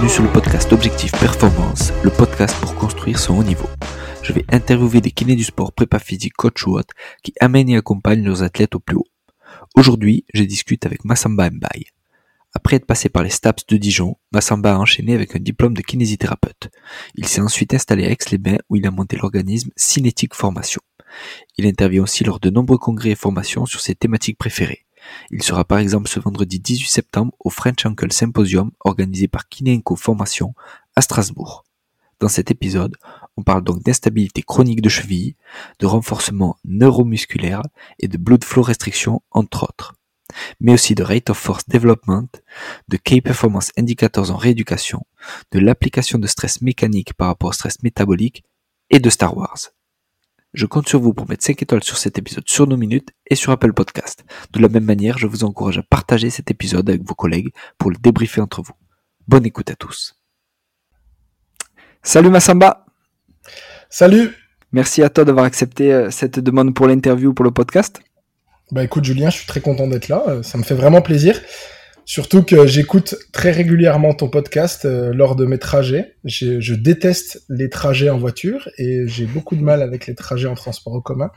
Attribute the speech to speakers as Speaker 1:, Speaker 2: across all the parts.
Speaker 1: Bienvenue sur le podcast Objectif Performance, le podcast pour construire son haut niveau. Je vais interviewer des kinés du sport, prépa physique, coach ou autres, qui amènent et accompagnent leurs athlètes au plus haut. Aujourd'hui, je discute avec Massamba Mbaye. Après être passé par les STAPS de Dijon, Massamba a enchaîné avec un diplôme de kinésithérapeute. Il s'est ensuite installé à Aix-les-Bains où il a monté l'organisme Cinétique Formation. Il intervient aussi lors de nombreux congrès et formations sur ses thématiques préférées. Il sera par exemple ce vendredi 18 septembre au French Ankle Symposium organisé par Kinenco Formation à Strasbourg. Dans cet épisode, on parle donc d'instabilité chronique de cheville, de renforcement neuromusculaire et de blood flow restriction entre autres. Mais aussi de rate of force development, de key performance indicators en rééducation, de l'application de stress mécanique par rapport au stress métabolique et de Star Wars. Je compte sur vous pour mettre 5 étoiles sur cet épisode sur nos minutes et sur Apple Podcast. De la même manière, je vous encourage à partager cet épisode avec vos collègues pour le débriefer entre vous. Bonne écoute à tous. Salut Massamba
Speaker 2: Salut
Speaker 1: Merci à toi d'avoir accepté euh, cette demande pour l'interview pour le podcast.
Speaker 2: Bah écoute Julien, je suis très content d'être là, euh, ça me fait vraiment plaisir. Surtout que j'écoute très régulièrement ton podcast euh, lors de mes trajets. Je, je, déteste les trajets en voiture et j'ai beaucoup de mal avec les trajets en transport en commun.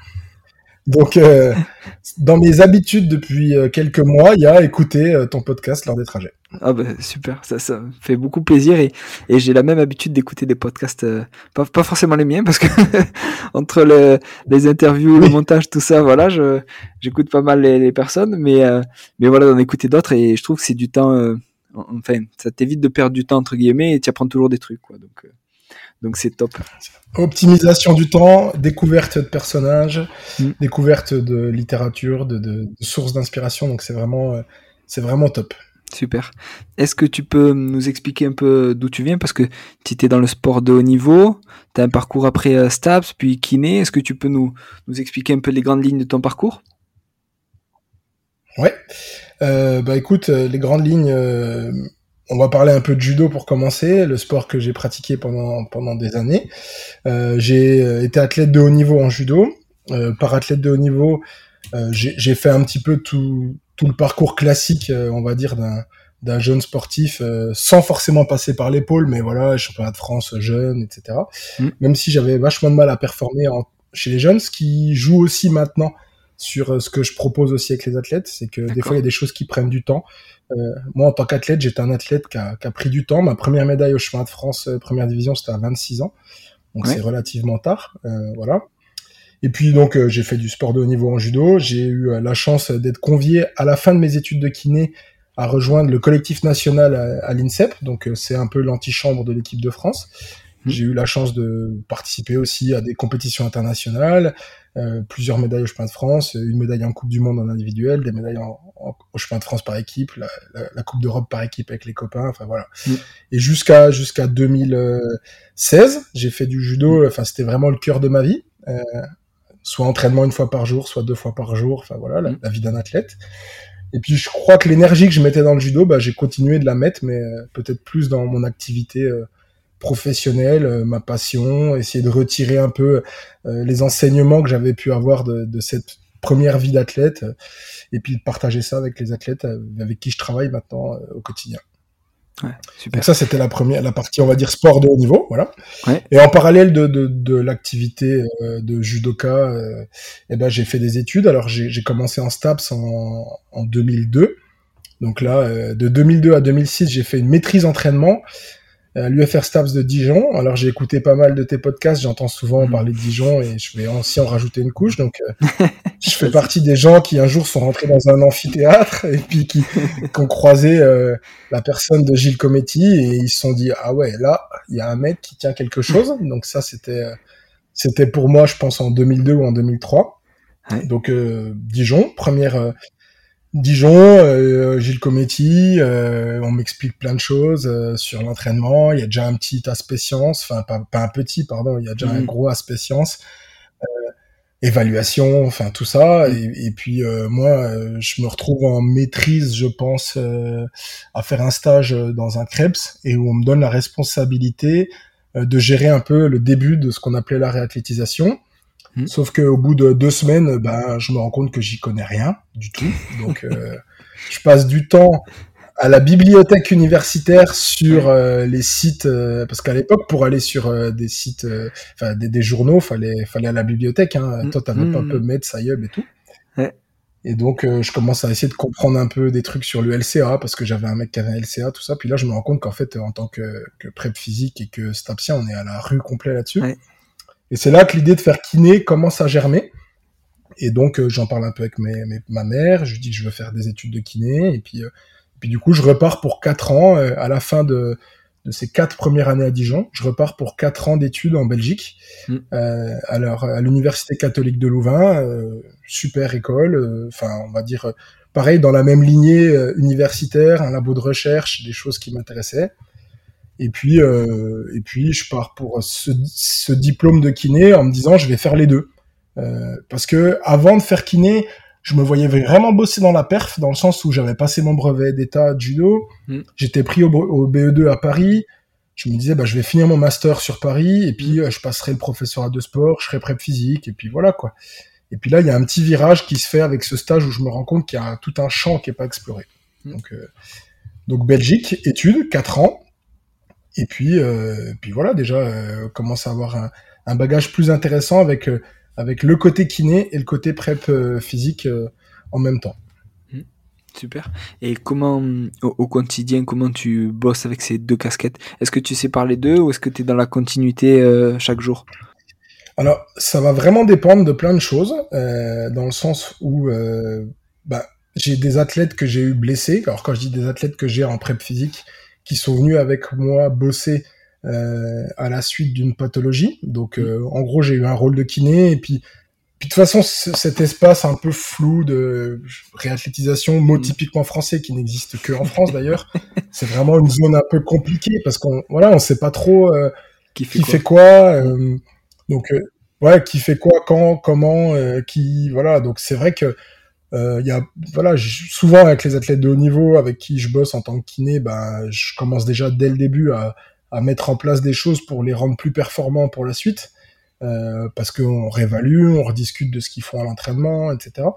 Speaker 2: Donc, euh, dans mes habitudes depuis euh, quelques mois, il y a écouter ton podcast lors des trajets.
Speaker 1: Ah bah super, ça, ça me fait beaucoup plaisir et, et j'ai la même habitude d'écouter des podcasts, euh, pas, pas forcément les miens parce que entre le, les interviews, le montage, tout ça, voilà, je j'écoute pas mal les, les personnes, mais mais voilà d'en écouter d'autres et je trouve que c'est du temps, enfin ça t'évite de perdre du temps entre guillemets et tu apprends toujours des trucs quoi, donc donc c'est top.
Speaker 2: Optimisation du temps, découverte de personnages, mm. découverte de littérature, de, de, de sources d'inspiration. Donc c'est vraiment, c'est vraiment top.
Speaker 1: Super. Est-ce que tu peux nous expliquer un peu d'où tu viens? Parce que tu étais dans le sport de haut niveau, tu as un parcours après euh, STAPS, puis kiné. Est-ce que tu peux nous, expliquer un peu les grandes lignes de ton parcours?
Speaker 2: Ouais. Euh, bah écoute, les grandes lignes, euh, on va parler un peu de judo pour commencer, le sport que j'ai pratiqué pendant des années. Euh, j'ai été athlète de haut niveau en judo. Euh, par athlète de haut niveau, euh, j'ai fait un petit peu tout tout le parcours classique, euh, on va dire d'un d'un jeune sportif, euh, sans forcément passer par l'épaule, mais voilà, championnat de France jeune, etc. Mmh. Même si j'avais vachement de mal à performer en, chez les jeunes, ce qui joue aussi maintenant sur euh, ce que je propose aussi avec les athlètes, c'est que des fois il y a des choses qui prennent du temps. Euh, moi, en tant qu'athlète, j'étais un athlète qui a, qui a, pris du temps. Ma première médaille au chemin de France, première division, c'était à 26 ans. Donc ouais. c'est relativement tard. Euh, voilà. Et puis donc euh, j'ai fait du sport de haut niveau en judo. J'ai eu euh, la chance d'être convié à la fin de mes études de kiné à rejoindre le collectif national à, à l'INSEP. Donc c'est un peu l'antichambre de l'équipe de France. Mmh. J'ai eu la chance de participer aussi à des compétitions internationales, euh, plusieurs médailles au chemin de France, une médaille en Coupe du Monde en individuel, des médailles en, en, au chemin de France par équipe, la, la, la Coupe d'Europe par équipe avec les copains, enfin voilà. Mmh. Et jusqu'à jusqu'à 2016, j'ai fait du judo, enfin c'était vraiment le cœur de ma vie. Euh, soit entraînement une fois par jour, soit deux fois par jour, enfin voilà, la, mmh. la vie d'un athlète. Et puis je crois que l'énergie que je mettais dans le judo, bah, j'ai continué de la mettre, mais euh, peut-être plus dans mon activité euh, professionnel, euh, ma passion, essayer de retirer un peu les enseignements que j'avais pu avoir de, de, cette première vie d'athlète, et puis de partager ça avec les athlètes avec qui je travaille maintenant au quotidien.
Speaker 1: Ouais, super.
Speaker 2: Donc ça, c'était la première, la partie, on va dire, sport de haut niveau, voilà.
Speaker 1: Ouais.
Speaker 2: Et en parallèle de, de, de l'activité euh, de judoka, euh, eh ben, j'ai fait des études. Alors, j'ai commencé en STAPS en, en 2002. Donc là, euh, de 2002 à 2006, j'ai fait une maîtrise entraînement à l'UFR Stabs de Dijon. Alors j'ai écouté pas mal de tes podcasts, j'entends souvent mmh. parler de Dijon et je vais aussi en rajouter une couche. Donc euh, je fais partie des gens qui un jour sont rentrés dans un amphithéâtre et puis qui, qui ont croisé euh, la personne de Gilles Cometti et ils se sont dit ah ouais là il y a un mec qui tient quelque chose. Donc ça c'était euh, c'était pour moi je pense en 2002 ou en 2003. Ouais. Donc Dijon première Dijon, euh, Gilles Cometti, euh, on m'explique plein de choses euh, sur l'entraînement. Il y a déjà un petit aspect science, enfin pas, pas, un petit, pardon, il y a déjà mmh. un gros aspect science, euh, évaluation, enfin tout ça. Mmh. Et, et puis euh, moi, je me retrouve en maîtrise, je pense, à faire un stage dans un Krebs et où on me donne la responsabilité de gérer un peu le début de ce qu'on appelait la réathlétisation. Mmh. Sauf qu'au bout de deux semaines, ben, je me rends compte que j'y connais rien du tout. Donc, euh, je passe du temps à la bibliothèque universitaire sur euh, les sites, euh, parce qu'à l'époque, pour aller sur euh, des sites, enfin des, des, journaux, fallait fallait à la bibliothèque. Hein. Mm. Toi, t'avais pas un peu Med, Sayub et tout.
Speaker 1: Ouais.
Speaker 2: Et donc, je commence à essayer de comprendre un peu des trucs sur le LCA, parce que j'avais un mec qui avait un LCA, tout ça. Puis là, je me rends compte qu'en fait, en tant que, que prep physique et que stapsien, on est à la rue complet là-dessus.
Speaker 1: Ouais.
Speaker 2: Et c'est là que l'idée de faire kiné commence à germer. Et donc, j'en parle un peu avec mes, mes, ma mère. Je lui dis que je veux faire des études de kiné. Et puis, puis du coup, je repars pour quatre ans euh, à la fin de, de ces quatre premières années à Dijon. Je repars pour quatre ans d'études en Belgique,
Speaker 1: Mm.
Speaker 2: euh, alors à l'université catholique de Louvain, euh, super école. euh, Enfin, on va dire euh, pareil dans la même lignée euh, universitaire, un labo de recherche, des choses qui m'intéressaient. Et puis, euh, et puis, je pars pour ce, ce diplôme de kiné en me disant je vais faire les deux, Euh, parce que avant de faire kiné, je me voyais vraiment bosser dans la perf, dans le sens où j'avais passé mon brevet d'état de judo,
Speaker 1: Mm.
Speaker 2: j'étais pris au, au BE2 à Paris, je me disais bah je vais finir mon master sur Paris et puis euh, je passerai le professorat de sport, je serai prep physique et puis voilà quoi. Et puis là il y a un petit virage qui se fait avec ce stage où je me rends compte qu'il y a tout un champ qui est pas exploré.
Speaker 1: Mm.
Speaker 2: Donc euh, donc Belgique études 4 ans et puis euh, puis voilà déjà euh, commence à avoir un, un bagage plus intéressant avec euh, avec le côté kiné et le côté prep euh, physique en même temps.
Speaker 1: Super. Et comment, au, au quotidien, comment tu bosses avec ces deux casquettes? Est-ce que tu sépares les deux ou est-ce que tu es dans la continuité chaque jour?
Speaker 2: Alors, ça va vraiment dépendre de plein de choses, dans le sens où bah, j'ai des athlètes que j'ai eu blessés. Alors, quand je dis des athlètes que j'ai en prep physique, qui sont venus avec moi bosser euh, à la suite d'une pathologie. Donc, euh, en gros, j'ai eu un rôle de kiné et puis. Puis de toute façon, cet espace un peu flou de réathlétisation, mot
Speaker 1: Mm.
Speaker 2: typiquement français qui n'existe que en France d'ailleurs, c'est vraiment une zone un peu compliquée parce qu'on voilà, on sait pas trop euh,
Speaker 1: Qui fait
Speaker 2: qui
Speaker 1: quoi
Speaker 2: fait quoi euh, donc euh, ouais qui fait quoi quand comment qui voilà donc c'est vrai que il y a voilà souvent avec les athlètes de haut niveau avec qui je bosse en tant que kiné ben je commence déjà dès le début à, à mettre en place des choses pour les rendre plus performants pour la suite. Euh, parce qu'on réévalue on rediscute de ce qu'ils font à l'entraînement etc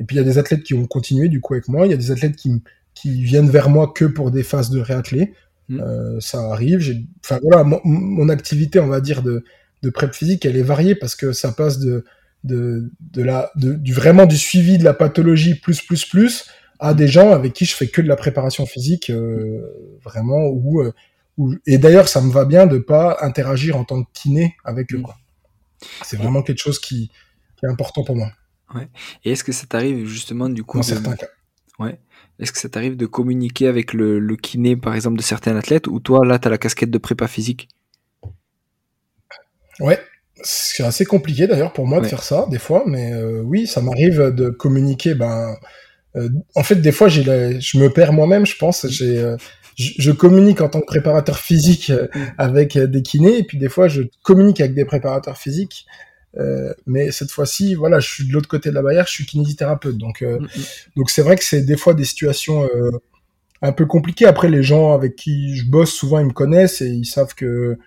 Speaker 2: et puis il y a des athlètes qui ont continué du coup avec moi. Il y a des athlètes qui qui viennent vers moi que pour des phases de réathlé.
Speaker 1: Mm.
Speaker 2: euh, ça arrive. Enfin voilà mon, mon activité on va dire de de prep physique elle est variée parce que ça passe de de de la de, du vraiment du suivi de la pathologie plus plus plus à des gens avec qui je fais que de la préparation physique euh, vraiment euh, où et d'ailleurs ça me va bien de pas interagir en tant que kiné avec eux
Speaker 1: Mm.
Speaker 2: c'est vraiment quelque chose qui, qui est important pour moi.
Speaker 1: Et est-ce que ça t'arrive justement du coup
Speaker 2: dans
Speaker 1: de-
Speaker 2: certains cas.
Speaker 1: Ouais. Est-ce que ça t'arrive de communiquer avec le, le kiné par exemple de certains athlètes ou toi là t'as la casquette de prépa physique?
Speaker 2: Ouais, c'est assez compliqué d'ailleurs pour moi de faire ça des fois, mais euh, oui, ça m'arrive de communiquer. Ben, euh, en fait, des fois, j'ai la- je me perds moi-même, je pense. J'ai, euh, je, je communique en tant que préparateur physique euh,
Speaker 1: Mm.
Speaker 2: avec euh, des kinés, et puis des fois, je communique avec des préparateurs physiques. Euh, mais cette fois-ci, voilà, je suis de l'autre côté de la barrière, je suis kinésithérapeute, donc euh,
Speaker 1: Mm, mm.
Speaker 2: donc c'est vrai que c'est des fois des situations euh, un peu compliquées. Après, les gens avec qui je bosse, souvent, ils me connaissent et ils savent que,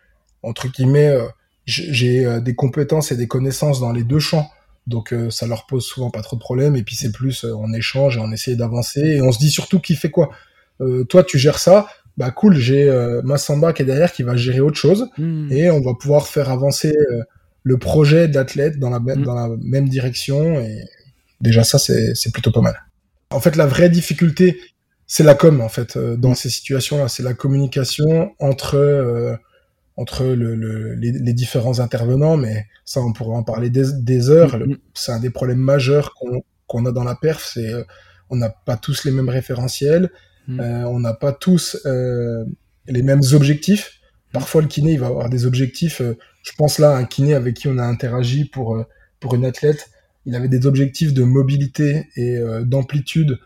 Speaker 2: entre guillemets, euh, j'ai euh, des compétences et des connaissances dans les deux champs. Donc euh, ça leur pose souvent pas trop de problèmes. Et puis c'est plus, euh, on échange et on essaie d'avancer. Et on se dit surtout qui fait quoi. Euh, toi, tu gères ça. Bah cool, j'ai euh, Massamba qui est derrière qui va gérer autre chose.
Speaker 1: Mm.
Speaker 2: Et on va pouvoir faire avancer le projet de l'athlète dans la, même-
Speaker 1: Mm.
Speaker 2: dans la même direction. Et déjà ça, c'est plutôt pas mal. En fait, la vraie difficulté, c'est la com, en fait, dans
Speaker 1: Mm.
Speaker 2: ces situations-là. C'est la communication entre, entre le, le- les, les différents intervenants, mais ça, on pourrait en parler des, des heures.
Speaker 1: Mm,
Speaker 2: Le-
Speaker 1: mm.
Speaker 2: C'est un des problèmes majeurs qu'on a dans la perf, c'est euh, on n'a pas tous les mêmes référentiels,
Speaker 1: Mm.
Speaker 2: euh, on n'a pas tous euh, les mêmes objectifs. Parfois, le kiné, il va avoir des objectifs. je pense là à un kiné avec qui on a interagi pour, pour une athlète. Il avait des objectifs de mobilité et d'amplitude,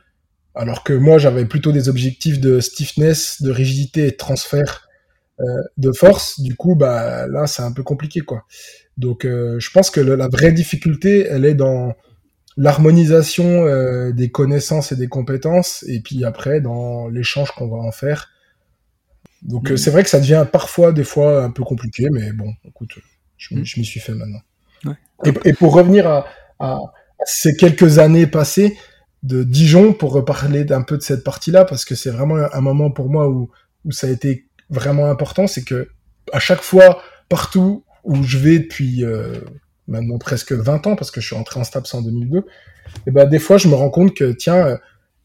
Speaker 2: alors que moi, j'avais plutôt des objectifs de stiffness, de rigidité et de transfert de force. Du coup, bah là, c'est un peu compliqué, quoi. Donc, euh, je pense que le- la vraie difficulté, elle est dans l'harmonisation euh, des connaissances et des compétences, et puis après, dans l'échange qu'on va en faire. Donc, euh,
Speaker 1: Mhm.
Speaker 2: c'est vrai que ça devient parfois, des fois, un peu compliqué, mais bon, écoute, je, m- je m'y suis fait maintenant.
Speaker 1: Ouais.
Speaker 2: Et, et pour revenir à, ces quelques années passées, de Dijon pour reparler d'un peu de cette partie-là parce que c'est vraiment un moment pour moi où, où ça a été vraiment important. C'est que à chaque fois, partout où je vais depuis euh, maintenant presque 20 ans parce que je suis entré en STAPS en 2002, et ben des fois je me rends compte que tiens,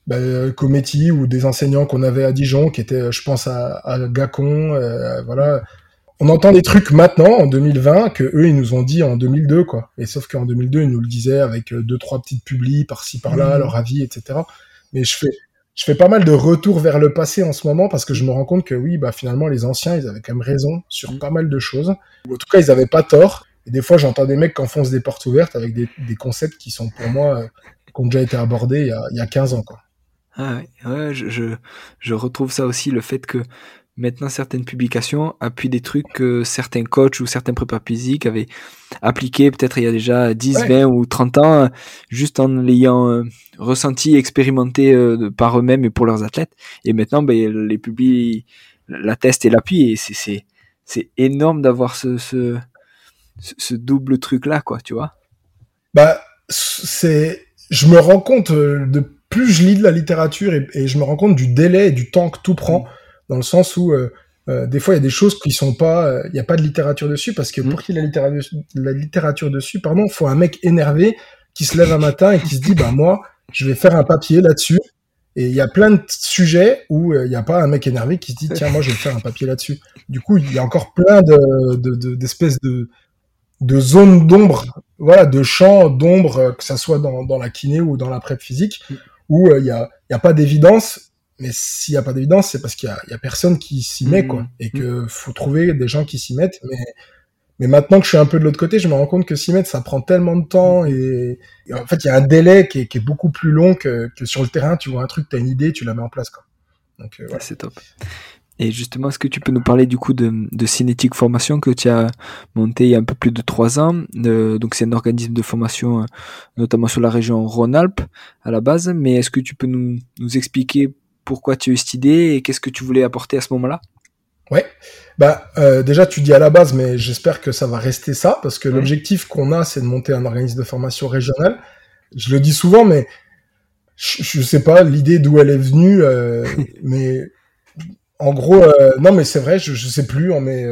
Speaker 2: ben, Cometti ou des enseignants qu'on avait à Dijon qui étaient, je pense à, à Gacon, euh, voilà on entend des trucs maintenant en 2020 que eux ils nous ont dit en 2002 quoi. Et sauf qu'en 2002 ils nous le disaient avec euh, deux trois petites publis par-ci par-là, mmh. leur avis, etc. Mais je fais je fais pas mal de retours vers le passé en ce moment parce que je me rends compte que oui bah finalement les anciens ils avaient quand même raison sur mmh. pas mal de choses. Ou en tout cas ils avaient pas tort. Et des fois j'entends des mecs qui enfoncent des portes ouvertes avec des, des concepts qui sont pour moi euh, qui ont déjà été abordés il y a, il y a 15 ans quoi.
Speaker 1: Ah ouais, ouais je, je, je retrouve ça aussi le fait que maintenant certaines publications appuient des trucs que certains coachs ou certains prépa physiques avaient appliqués peut-être il y a déjà 10, 20 ou 30 ans, juste en l'ayant euh, ressenti, expérimenté euh, par eux-mêmes et pour leurs athlètes. Et maintenant, ben, les publics l'attestent et l'appuient et c'est, c'est, énorme d'avoir ce, ce, ce double truc-là, quoi, tu vois.
Speaker 2: Bah, c'est, je me rends compte euh, de plus je lis de la littérature et, je me rends compte du délai et du temps que tout prend. Mm dans le sens où euh, euh, des fois il y a des choses qui sont pas, il euh, n'y a pas de littérature dessus parce que mm. pour qu'il y ait la littérature, la littérature dessus, pardon, faut un mec énervé qui se lève un matin et qui se dit bah moi je vais faire un papier là-dessus. Et il y a plein de sujets où il n'y a pas un mec énervé qui se dit tiens moi je vais faire un papier là-dessus. Du coup il y a encore plein de d'espèces de, de, zones d'ombre, voilà, de champs d'ombre, que ça soit dans, dans la kiné ou dans la prep physique, mm. où il n'y a, y a pas d'évidence mais s'il n'y a pas d'évidence, c'est parce qu'il y, y a, personne qui s'y met, quoi. Mmh. Et que faut trouver des gens qui s'y mettent. Mais, mais maintenant que je suis un peu de l'autre côté, je me rends compte que s'y mettre, ça prend tellement de temps. Et, en fait, il y a un délai qui est, qui est beaucoup plus long que, que, sur le terrain. Tu vois un truc, tu as une idée, tu la mets en place, quoi.
Speaker 1: Donc, euh, voilà. C'est top. Et justement, est-ce que tu peux nous parler du coup de, de Cinétique Formation que tu as monté il y a un peu plus de trois ans? Euh, Donc c'est un organisme de formation, euh, notamment sur la région Rhône-Alpes à la base. Mais est-ce que tu peux nous, nous expliquer pourquoi tu as eu cette idée et qu'est-ce que tu voulais apporter à ce moment-là?
Speaker 2: Ouais, bah euh, déjà tu dis à la base, mais j'espère que ça va rester ça parce que l'objectif qu'on a, c'est de monter un organisme de formation régional. Je le dis souvent, mais je, ne sais pas l'idée d'où elle est venue, euh, mais en gros, euh, non, mais c'est vrai, je, je sais plus, on met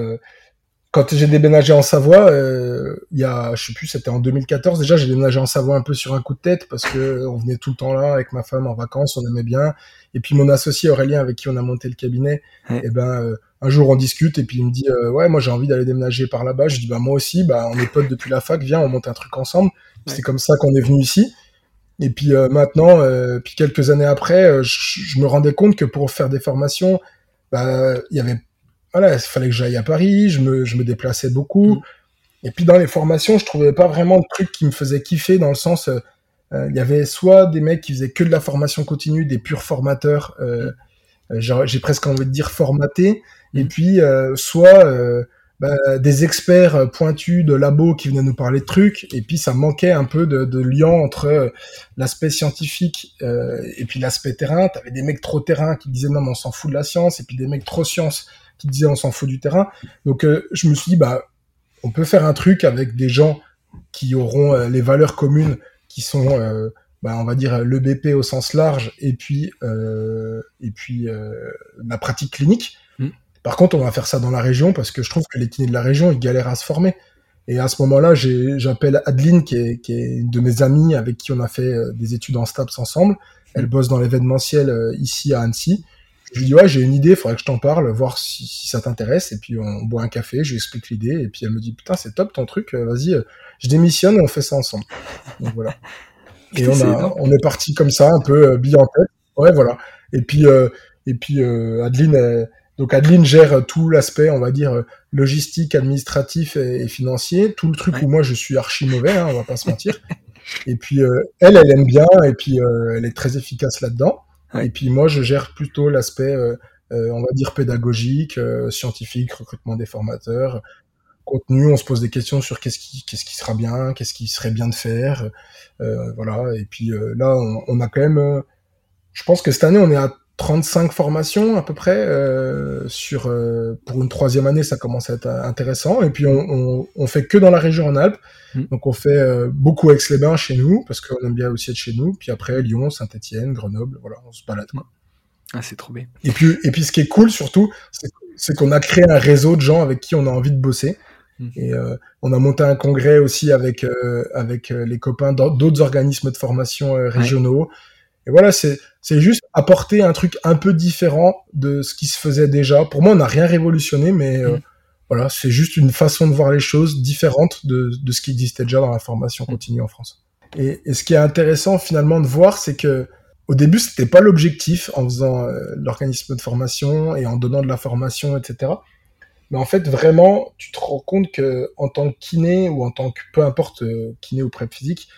Speaker 2: quand j'ai déménagé en Savoie, euh, il y a, je sais plus, c'était en 2014 déjà, j'ai déménagé en Savoie un peu sur un coup de tête parce que on venait tout le temps là avec ma femme en vacances, on aimait bien. Et puis mon associé Aurélien avec qui on a monté le cabinet, et eh ben euh, un jour on discute et puis il me dit euh, ouais moi j'ai envie d'aller déménager par là-bas. Je dis bah moi aussi, bah on est potes depuis la fac, viens on monte un truc ensemble. C'est comme ça qu'on est venu ici. Et puis maintenant, puis quelques années après, je, je, me rendais compte que pour faire des formations, bah il y avait voilà, il fallait que j'aille à Paris, je me, je me déplaçais beaucoup. Mm. Et puis dans les formations, je trouvais pas vraiment de truc qui me faisait kiffer dans le sens, euh, euh, il y avait soit des mecs qui faisaient que de la formation continue, des purs formateurs, euh, j'ai presque envie de dire formatés, et mm. puis soit bah, des experts pointus de labo qui venaient nous parler de trucs, et puis ça manquait un peu de, de lien entre l'aspect scientifique et puis l'aspect terrain. T'avais des mecs trop terrain qui disaient non mais on s'en fout de la science, et puis des mecs trop science qui disait on s'en fout du terrain. Donc euh, je me suis dit bah on peut faire un truc avec des gens qui auront euh, les valeurs communes qui sont euh, bah, on va dire le BP au sens large et puis et puis la pratique clinique. Mm. Par contre, on va faire ça dans la région parce que je trouve que les kinés de la région ils galèrent à se former. Et à ce moment-là, j'appelle Adeline, qui est, qui est, une de mes amies avec qui on a fait des études en STAPS ensemble. Elle bosse dans l'événementiel ici à Annecy. Je lui dis ouais j'ai une idée, il faudrait que je t'en parle, voir si, si ça t'intéresse. Et puis on boit un café, je lui explique l'idée, et puis elle me dit putain c'est top ton truc, euh, vas-y, euh, je démissionne et on fait ça ensemble. Donc voilà. Et on, a, on est parti comme ça, un peu euh, bille en tête. Ouais voilà. Et puis euh, et puis Adeline, donc Adeline gère tout l'aspect, on va dire logistique, administratif et, financier, tout le truc où moi je suis archi mauvais, hein, on va pas se mentir. Et puis elle, elle aime bien, et puis elle est très efficace là-dedans. Et puis moi, je gère plutôt l'aspect, euh, euh, on va dire, pédagogique, euh, scientifique, recrutement des formateurs, contenu. On se pose des questions sur qu'est-ce qui, qu'est-ce qui sera bien, qu'est-ce qui serait bien de faire, voilà. Et puis là, on, on, a quand même, je pense que cette année, on est à 35 formations à peu près euh, sur euh, pour une troisième année ça commence à être intéressant et puis on, on, on fait que dans la région en Alpes
Speaker 1: Mm.
Speaker 2: donc on fait euh, beaucoup Aix-les-Bains chez nous parce qu'on aime bien aussi être chez nous puis après Lyon Saint-Étienne Grenoble voilà on se balade quoi.
Speaker 1: Ah, c'est trop bien.
Speaker 2: et puis et puis ce qui est cool surtout c'est- qu'on a créé un réseau de gens avec qui on a envie de bosser
Speaker 1: Mm.
Speaker 2: et on a monté un congrès aussi avec avec les copains d'au- d'autres organismes de formation régionaux et voilà c'est juste apporter un truc un peu différent de ce qui se faisait déjà. Pour moi, on n'a rien révolutionné, mais euh,
Speaker 1: Mm.
Speaker 2: voilà, c'est juste une façon de voir les choses différente de, de ce qui existait déjà dans la formation continue en France. Et, et ce qui est intéressant finalement de voir, c'est que au début, c'était pas l'objectif en faisant euh, l'organisme de formation et en donnant de la formation, etc. Mais en fait, vraiment, tu te rends compte que en tant que kiné ou en tant que peu importe euh, kiné ou prep physique,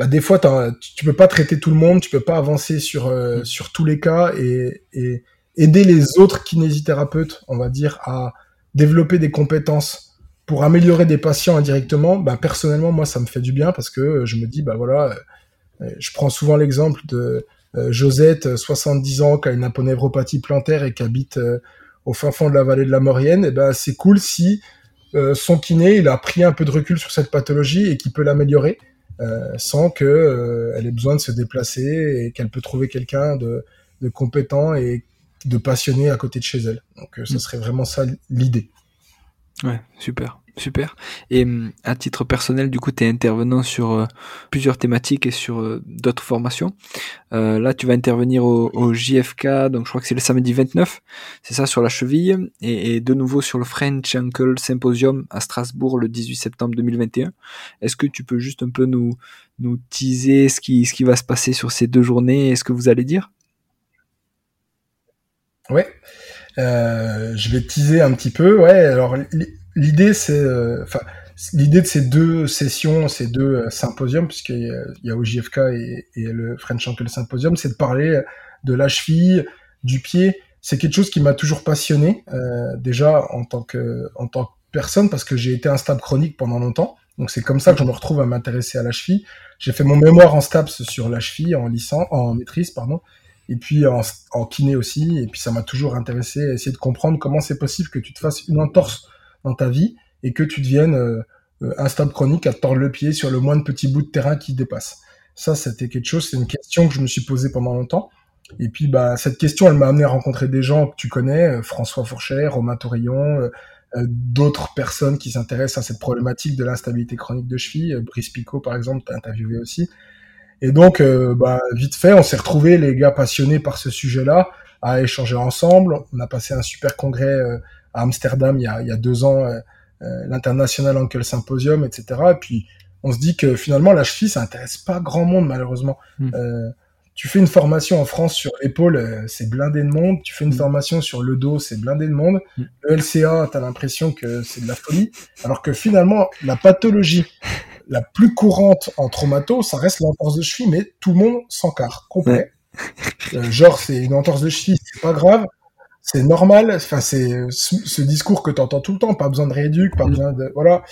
Speaker 2: bah, des fois, tu, peux pas traiter tout le monde, tu peux pas avancer sur euh,
Speaker 1: Mm.
Speaker 2: sur tous les cas et, et aider les autres kinésithérapeutes, on va dire, à développer des compétences pour améliorer des patients indirectement. Bah, personnellement, moi, ça me fait du bien parce que euh, je me dis, bah voilà, euh, je prends souvent l'exemple de euh, Josette, euh, 70 ans, qui a une aponeuropathie plantaire et qui habite euh, au fin fond de la vallée de la Maurienne. Et ben, c'est cool si euh, son kiné, il a pris un peu de recul sur cette pathologie et qu'il peut l'améliorer euh, sans que euh, elle ait besoin de se déplacer et qu'elle peut trouver quelqu'un de, de compétent et de passionné à côté de chez elle. Donc euh, ça
Speaker 1: Mm.
Speaker 2: serait vraiment ça l'idée.
Speaker 1: Ouais, super, super. Et hum, à titre personnel, du coup, tu es intervenant sur euh, plusieurs thématiques et sur euh, d'autres formations. Euh, là, tu vas intervenir au, JFK, donc je crois que c'est le samedi 29, c'est ça, sur la cheville, et, de nouveau sur le French Ankle Symposium à Strasbourg le 18 septembre 2021. Est-ce que tu peux juste un peu nous, teaser ce qui, ce qui va se passer sur ces deux journées et ce que vous allez dire?
Speaker 2: Ouais. Je vais teaser un petit peu. Ouais. Alors l'idée c'est, euh, enfin l'idée de ces deux sessions, ces deux euh, symposiums, puisqu'il y a, il y a au JFK et, le French Ankle Symposium, c'est de parler de la cheville, du pied. C'est quelque chose qui m'a toujours passionné euh, déjà en tant que en tant que personne parce que j'ai été un stab chronique pendant longtemps. Donc c'est comme ça que je me retrouve à m'intéresser à la cheville. J'ai fait mon mémoire en STAPS sur la cheville en licence, en maîtrise pardon et puis en, en kiné aussi. Et puis ça m'a toujours intéressé essayer de comprendre comment c'est possible que tu te fasses une entorse dans ta vie et que tu deviennes euh, euh, un stade chronique à tordre le pied sur le moindre petit bout de terrain qui dépasse. Ça, c'était quelque chose, c'est une question que je me suis posée pendant longtemps. Et puis, bah, cette question, elle m'a amené à rencontrer des gens que tu connais, euh, François Fourchet, Romain Tourillon, euh, d'autres personnes qui s'intéressent à cette problématique de l'instabilité chronique de cheville. Brice Picot, par exemple, t'as interviewé aussi. Et donc, bah, vite fait, on s'est retrouvés, les gars passionnés par ce sujet-là, à échanger ensemble. On a passé un super congrès à Amsterdam il y a, il y a deux ans, euh, euh, l'International Ankle Symposium, etc. Et puis, on se dit que finalement, la cheville, ça intéresse pas grand monde, malheureusement.
Speaker 1: Mm.
Speaker 2: Euh, tu fais une formation en France sur l'épaule, c'est blindé de monde. Tu fais une
Speaker 1: Mm.
Speaker 2: formation sur le dos, c'est blindé de monde.
Speaker 1: Mm.
Speaker 2: Le LCA, t'as l'impression que c'est de la folie. Alors que finalement, la pathologie la plus courante en traumato, ça reste l'entorse de cheville, mais tout le monde s'encarre complet. Euh, genre, c'est une entorse de cheville, c'est pas grave, c'est normal. Enfin, c'est ce, ce discours que tu entends tout le temps, pas besoin de rééduc, pas
Speaker 1: Mm.
Speaker 2: besoin de voilà.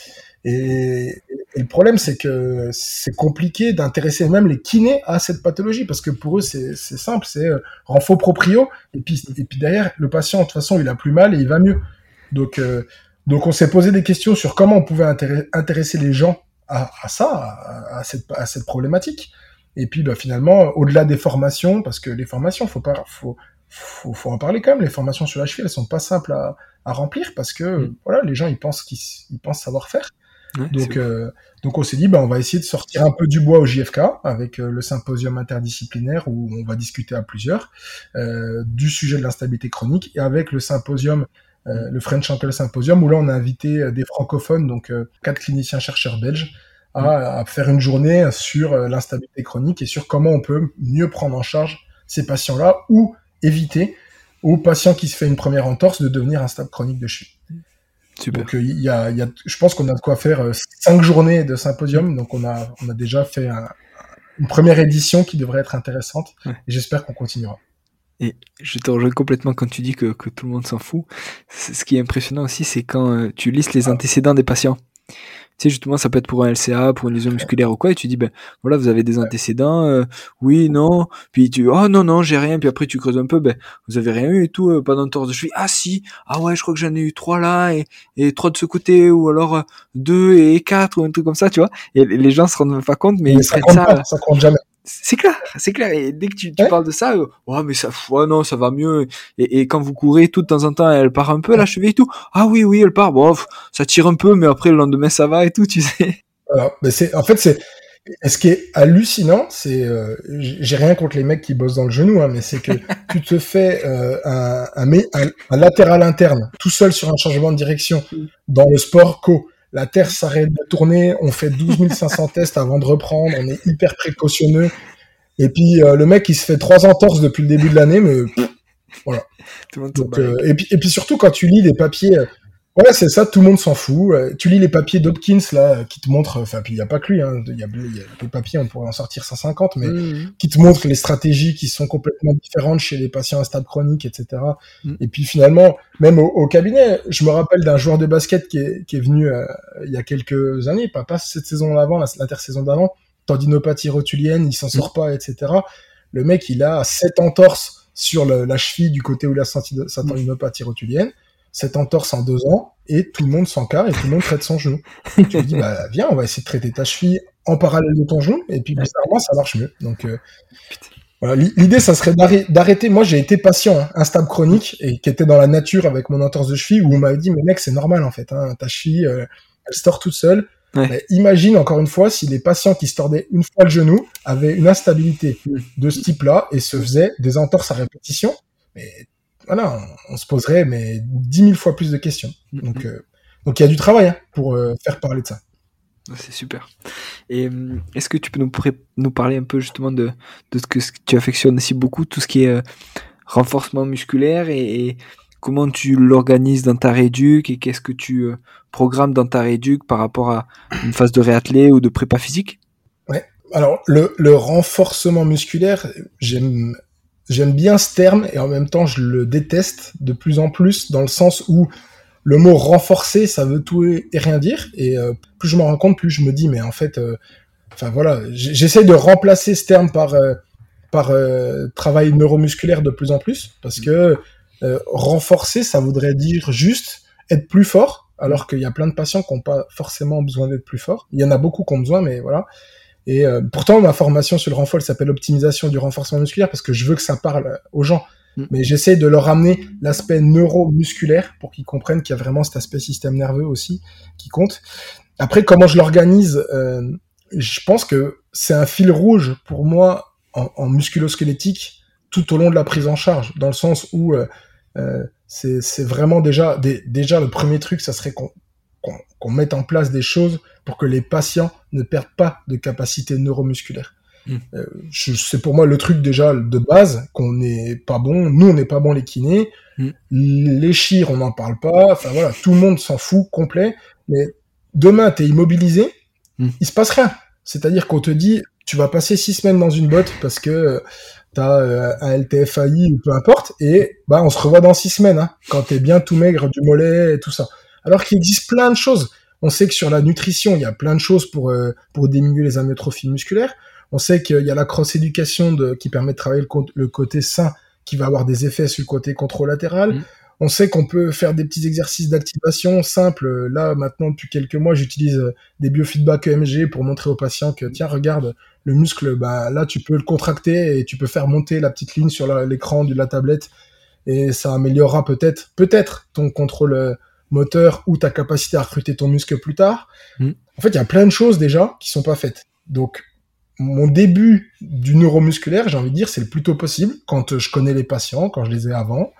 Speaker 2: Et, et le problème, c'est que c'est compliqué d'intéresser même les kinés à cette pathologie parce que pour eux, c'est simple, c'est euh, renfort proprio et puis et puis derrière, le patient de toute façon, il a plus mal et il va mieux. Donc euh, donc on s'est posé des questions sur comment on pouvait intér- intéresser les gens à, à ça, à, à cette, à cette problématique. Et puis bah, finalement, au-delà des formations, parce que les formations, faut pas, faut, faut, faut en parler quand même. Les formations sur la cheville, elles sont pas simples à, à remplir parce que
Speaker 1: Mm.
Speaker 2: voilà, les gens ils pensent qu'ils ils pensent savoir faire.
Speaker 1: Ouais,
Speaker 2: Donc euh, donc on s'est dit bah on va essayer de sortir un peu du bois au JFK avec euh, le symposium interdisciplinaire où on va discuter à plusieurs euh, du sujet de l'instabilité chronique et avec le symposium euh, le French Ankle Symposium, où là on a invité des francophones, donc quatre cliniciens chercheurs belges, à, à faire une journée sur l'instabilité chronique et sur comment on peut mieux prendre en charge ces patients-là ou éviter aux patients qui se fait une première entorse de devenir instable chronique de cheville.
Speaker 1: super.
Speaker 2: Donc euh, il y a, il y a, je pense qu'on a de quoi faire euh, cinq journées de symposium, donc on a, on a déjà fait un- une première édition qui devrait être intéressante
Speaker 1: Ouais.
Speaker 2: et j'espère qu'on continuera.
Speaker 1: Et je te rejoins complètement quand tu dis que, que tout le monde s'en fout. Ce qui est impressionnant aussi, c'est quand euh, tu listes les antécédents des patients. Sais, justement, ça peut être pour un LCA, pour une lésion musculaire ou quoi, et tu dis, ben voilà, vous avez des antécédents, euh, oui, non, puis tu, oh non, non, j'ai rien, puis après tu creuses un peu, ben vous avez rien eu et tout, euh, pas d'entorse de cheville, ah si, ah ouais, je crois que j'en ai eu trois là, et, et trois de ce côté, ou alors euh, deux et quatre, ou un truc comme ça, tu vois, et les gens se rendent pas compte, mais, ils
Speaker 2: ça compte ça, ça compte jamais.
Speaker 1: C'est clair, c'est clair. Et dès que tu, tu parles de ça, euh, ouais, mais ça, ouais, non, ça va mieux. Et, et, quand vous courez, tout de temps en temps, elle part un peu la cheville et tout. Ah oui, oui, elle part. Bon, ça tire un peu, mais après le lendemain, ça va et tout, tu sais.
Speaker 2: Voilà. Mais c'est, en fait, c'est, ce qui est hallucinant, c'est, euh, j'ai rien contre les mecs qui bossent dans le genou, hein, mais c'est que tu te fais euh, un, un, un, latéral interne tout seul sur un changement de direction dans le sport co la Terre s'arrête de tourner, on fait 12 500 tests avant de reprendre, on est hyper précautionneux. Et puis euh, le mec, il se fait trois entorses depuis le début de l'année, mais voilà. Euh, et, puis, et puis surtout quand tu lis les papiers, euh, Ouais, c'est ça, tout le monde s'en fout. Euh, tu lis les papiers d'Hopkins, là, qui te montrent, enfin, puis il n'y a pas que lui, hein, il y, a, des papiers, on pourrait en sortir 150, mais mmh. qui te montrent les stratégies qui sont complètement différentes chez les patients à stade chronique, etc. Mmh. Et puis finalement, même au, cabinet, je me rappelle d'un joueur de basket qui est, qui est venu euh, il y a quelques années, pas, pas cette saison d'avant, l'intersaison d'avant, tendinopathie rotulienne, il s'en sort mmh. pas, etc. Le mec, il a 7 entorses sur la cheville du côté où il a senti sa tendinopathie rotulienne cette entorse en deux ans et tout le monde s'encarre et tout le monde traite son genou. tu lui dis, bah, viens, on va essayer de traiter ta cheville en parallèle de ton genou et puis bizarrement, ça marche mieux. Donc, euh, voilà, l'idée, ça serait d'arrêter. Moi, j'ai été patient, hein, instable chronique et qui était dans la nature avec mon entorse de cheville où on m'avait dit, mais mec, c'est normal en fait, hein, ta cheville, euh, elle se tord toute seule. Mais imagine encore une fois si les patients qui se tordaient une fois le genou avaient une instabilité mm. de ce type-là et se faisaient des entorses à répétition. Mais voilà, on, se poserait mais dix mille fois plus de questions. Mm-hmm. Donc, euh, donc il y a du travail hein, pour euh, faire parler de ça.
Speaker 1: C'est super. Et euh, est-ce que tu peux nous, nous, parler un peu justement de, de ce que tu affectionnes aussi beaucoup, tout ce qui est renforcement musculaire et, comment tu l'organises dans ta réduc et qu'est-ce que tu programmes dans ta réduc par rapport à une phase de réathlé ou de prépa physique?
Speaker 2: Ouais. Alors le, le renforcement musculaire, j'aime j'aime bien ce terme et en même temps je le déteste de plus en plus dans le sens où le mot renforcer ça veut tout et rien dire. Et euh, plus je m'en rends compte plus je me dis mais en fait euh, enfin voilà j'essaie de remplacer ce terme par euh, par travail neuromusculaire de plus en plus parce que renforcer ça voudrait dire juste être plus fort alors qu'il y a plein de patients qui n'ont pas forcément besoin d'être plus forts. Il y en a beaucoup qui ont besoin mais voilà et euh, pourtant, ma formation sur le renfort s'appelle optimisation du renforcement musculaire parce que je veux que ça parle aux gens. Mm. Mais j'essaie de leur amener l'aspect neuromusculaire pour qu'ils comprennent qu'il y a vraiment cet aspect système nerveux aussi qui compte. Après, comment je l'organise euh, Je pense que c'est un fil rouge pour moi en, en musculosquelettique tout au long de la prise en charge, dans le sens où euh, euh c'est vraiment déjà, déjà le premier truc, ça serait qu'on qu'on mette en place des choses pour que les patients ne perdent pas de capacité neuromusculaire. Hmm. Euh, c'est pour moi le truc déjà de base qu'on n'est pas bon. Nous, on n'est pas bon les kinés. Hmm. Les chires, on n'en parle pas. Enfin voilà, tout le monde s'en fout complet. Mais demain, tu es immobilisé, mm. il se passe rien. C'est-à-dire qu'on te dit, tu vas passer six semaines dans une botte parce que euh, tu as euh, un LTFAI ou peu importe, et bah on se revoit dans six semaines, hein, quand tu es bien tout maigre du mollet et tout ça alors qu'il existe plein de choses. On sait que sur la nutrition, il y a plein de choses pour, euh, pour diminuer les amyotrophies musculaires. On sait qu'il y a la cross-éducation qui permet de travailler le, côté sain qui va avoir des effets sur le côté controlatéral. Mmh. On sait qu'on peut faire des petits exercices d'activation simples. Là, maintenant, depuis quelques mois, j'utilise euh, des biofeedback EMG pour montrer aux patients que, tiens, regarde, le muscle, bah, là, tu peux le contracter et tu peux faire monter la petite ligne sur l'écran de la tablette et ça améliorera peut-être, peut-être ton contrôle euh, moteur ou ta capacité à recruter ton muscle plus tard. Mm. En fait, il y a plein de choses déjà qui sont pas faites. Donc, mon début du neuromusculaire, j'ai envie de dire, c'est le plus tôt possible, quand je connais les patients, quand je les ai avant.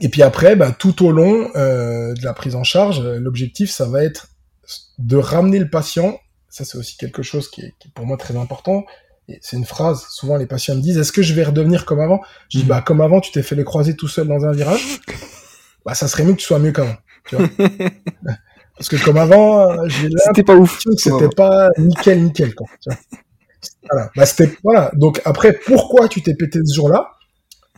Speaker 2: Et puis après, bah, tout au long euh, de la prise en charge, l'objectif, ça va être de ramener le patient. Ça, c'est aussi quelque chose qui est, pour moi très important. C'est une phrase, souvent les patients me disent, est-ce que je vais redevenir comme avant? Je dis, mm. bah comme avant, tu t'es fait les croiser tout seul dans un virage bah ça serait mieux que tu sois mieux qu'avant. Parce que comme avant, euh, j'ai
Speaker 1: c'était pas ouf.
Speaker 2: C'était pas nickel nickel quoi. Voilà. Bah c'était voilà. Donc après, pourquoi tu t'es pété ce jour-là?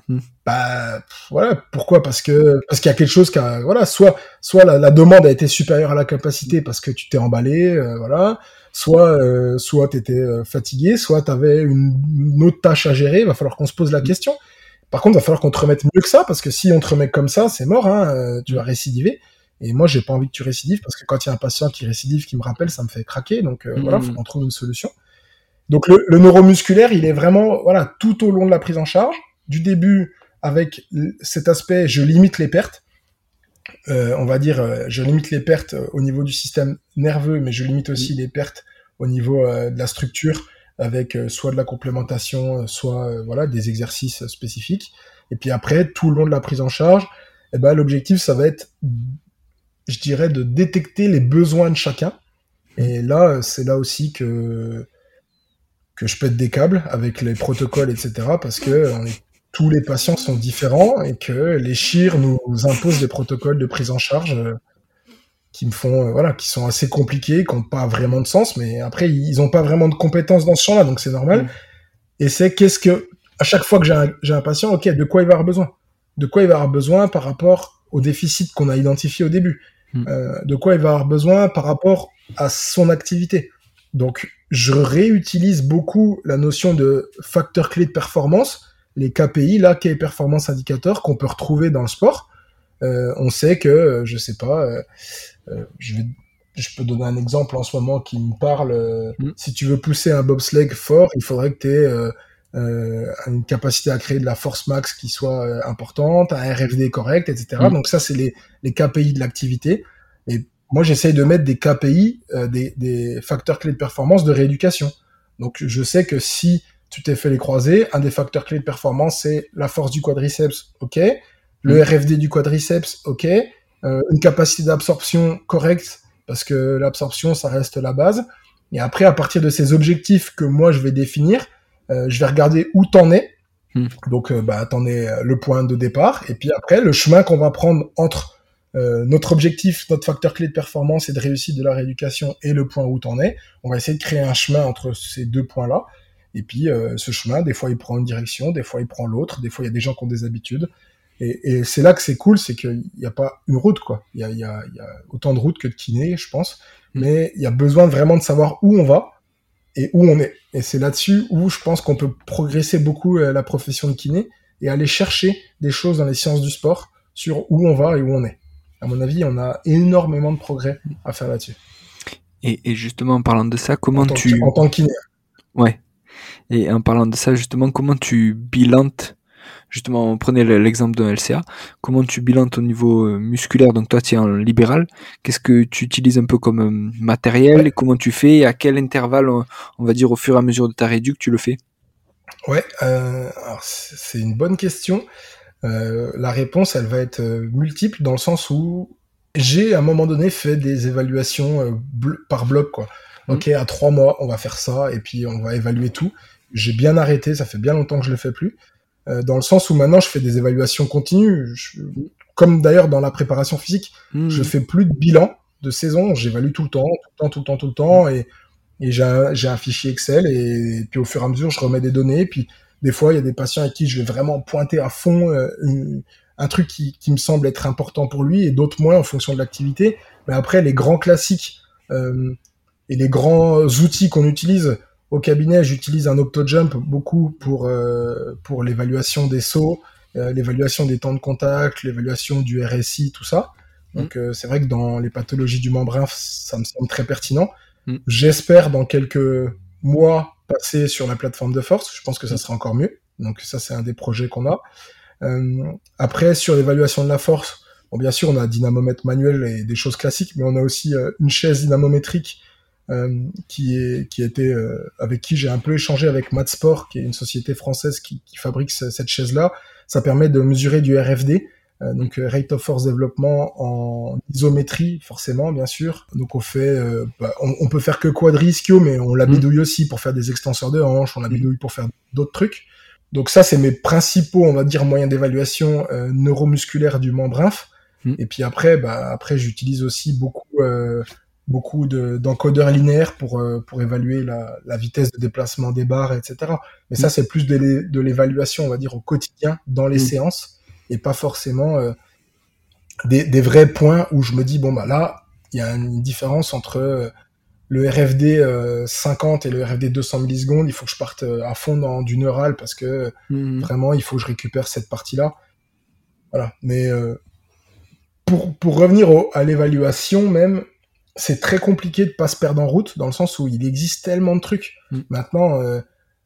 Speaker 2: Hmm. Bah voilà, pourquoi? Parce que parce qu'il y a quelque chose qui a, voilà, soit soit la, demande a été supérieure à la capacité parce que tu t'es emballé, euh, voilà, soit euh, soit t'étais euh, fatigué, soit t'avais une, une autre tâche à gérer. Il va falloir qu'on se pose la hmm. question. Par contre, il va falloir qu'on te remette mieux que ça parce que si on te remet comme ça, c'est mort, hein, tu vas récidiver. Et moi, j'ai pas envie que tu récidives parce que quand il y a un patient qui récidive, qui me rappelle, ça me fait craquer. Donc euh, voilà, faut hmm. qu'on trouve une solution. Donc le, le, neuromusculaire, il est vraiment voilà tout au long de la prise en charge du début avec cet aspect, je limite les pertes. Euh, on va dire, euh, je limite les pertes euh, au niveau du système nerveux, mais je limite aussi les pertes au niveau de la structure avec soit de la complémentation, soit voilà des exercices spécifiques. Et puis après, tout le long de la prise en charge, eh ben, l'objectif, ça va être, je dirais, de détecter les besoins de chacun. Et là, c'est là aussi que que je pète des câbles avec les protocoles, etc. Parce que tous les patients sont différents et que les CHIR nous imposent des protocoles de prise en charge euh, qui me font, euh, voilà, qui sont assez compliqués, qui n'ont pas vraiment de sens, mais après, ils n'ont pas vraiment de compétences dans ce champ-là, donc c'est normal. Mm. Et c'est qu'est-ce que, à chaque fois que j'ai un, un, patient, ok, de quoi il va avoir besoin? De quoi il va avoir besoin par rapport au déficit qu'on a identifié au début? Mm. euh, De quoi il va avoir besoin par rapport à son activité? Donc, je réutilise beaucoup la notion de facteur clé de performance, les KPI, là, Key Performance Indicator, qu'on peut retrouver dans le sport. Euh, on sait que, euh, je sais pas, euh, euh, je, vais, je peux donner un exemple en ce moment qui me parle. Euh, mm. Si tu veux pousser un bobsleigh fort, il faudrait que tu aies une capacité à créer de la force max qui soit importante, un RFD correct, etc. Mm. Donc ça, c'est les, les KPI de l'activité. Et moi, j'essaye de mettre des KPI, euh, des, des, facteurs clés de performance de rééducation. Donc, je sais que si tu t'es fait les croisés, un des facteurs clés de performance, c'est la force du quadriceps, ok. Le mm. RFD du quadriceps, ok. Euh, une capacité d'absorption correcte, parce que l'absorption, ça reste la base. Et après, à partir de ces objectifs que moi, je vais définir, euh, je vais regarder où t'en es. Mm. Donc, euh, bah, t'en es le point de départ. Et puis après, le chemin qu'on va prendre entre notre objectif, notre facteur clé de performance et de réussite de la rééducation et le point où t'en es. On va essayer de créer un chemin entre ces deux points-là. Et puis ce chemin, des fois il prend une direction, des fois il prend l'autre, des fois il y a des gens qui ont des habitudes. Et, et c'est là que c'est cool, c'est qu'il n'y a pas une route, quoi. Il y a, y, a, y a, autant de routes que de kinés, je pense. Mm. Mais il y a besoin vraiment de savoir où on va et où on est. Et c'est là-dessus où je pense qu'on peut progresser beaucoup euh, la profession de kiné et aller chercher des choses dans les sciences du sport sur où on va et où on est à mon avis, on a énormément de progrès à faire là-dessus.
Speaker 1: Et, justement, en parlant de ça, comment tu...
Speaker 2: en tant kiné.
Speaker 1: Ouais. Et en parlant de ça, justement, comment tu bilantes Justement, prenez l'exemple d'un LCA. Comment tu bilantes au niveau euh, musculaire? Donc toi, tu es en libéral. Qu'est-ce que tu utilises un peu comme euh, matériel? Et comment tu fais? Et à quel intervalle, on, va dire, au fur et à mesure de ta réduction, tu le fais?
Speaker 2: Ouais, euh, c'est une bonne question. Euh, la réponse, elle va être multiple dans le sens où j'ai à un moment donné fait des évaluations euh, par bloc, quoi. Mhm. Ok, à trois mois, on va faire ça et puis on va évaluer tout. J'ai bien arrêté, ça fait bien longtemps que je le fais plus. Dans le sens où maintenant je fais des évaluations continues, comme d'ailleurs dans la préparation physique, mhm. je fais plus de bilan de saison, j'évalue tout le temps, tout le temps, tout le temps, tout le temps, et, et j'ai un, un, fichier Excel, et, puis au fur et à mesure, je remets des données, puis des fois, il y a des patients à qui je vais vraiment pointer à fond euh, un truc qui, me semble être important pour lui et d'autres moins en fonction de l'activité. Mais après, les grands classiques euh, et les grands outils qu'on utilise au cabinet, j'utilise un OptoJump beaucoup pour, euh, pour l'évaluation des sauts, l'évaluation des temps de contact, l'évaluation du RSI, tout ça. Mmh. Donc c'est vrai que dans les pathologies du membrin, ça me semble très pertinent. Mmh. J'espère dans quelques mois passer sur la plateforme de force. Je pense que ça sera encore mieux. Donc ça, c'est un des projets qu'on a. Euh, après, sur l'évaluation de la force, bon, bien sûr, on a dynamomètre manuel et des choses classiques, mais on a aussi euh, une chaise dynamométrique euh, qui est qui était euh, avec qui j'ai un peu échangé avec Matsport, qui est une société française qui, qui fabrique cette chaise-là. Ça permet de mesurer du RFD, euh, donc euh, rate of force développement en isométrie forcément bien sûr. Donc on fait, euh, bah, on, peut faire que quadrischio, mais on la mm. bidouille aussi pour faire des extenseurs de hanches, on la mm. bidouille pour faire d'autres trucs. Donc ça c'est mes principaux, on va dire, moyens d'évaluation neuromusculaire du membre inf. Mm. Et puis après, bah, après j'utilise aussi beaucoup beaucoup d'encodeurs linéaires pour pour évaluer la, la, vitesse de déplacement des barres, etc. Mais ça, c'est plus de l'évaluation, on va dire, au quotidien dans les séances et pas forcément des, des, vrais points où je me dis bon bah là, il y a une différence entre le RFD 50 euh, et le RFD 200 millisecondes, il faut que je parte euh, à fond dans du neural parce que mhm. vraiment, il faut que je récupère cette partie-là. Voilà. Mais euh, pour, pour revenir à l'évaluation même, c'est très compliqué de pas se perdre en route dans le sens où il existe tellement de trucs. Mhm. Maintenant,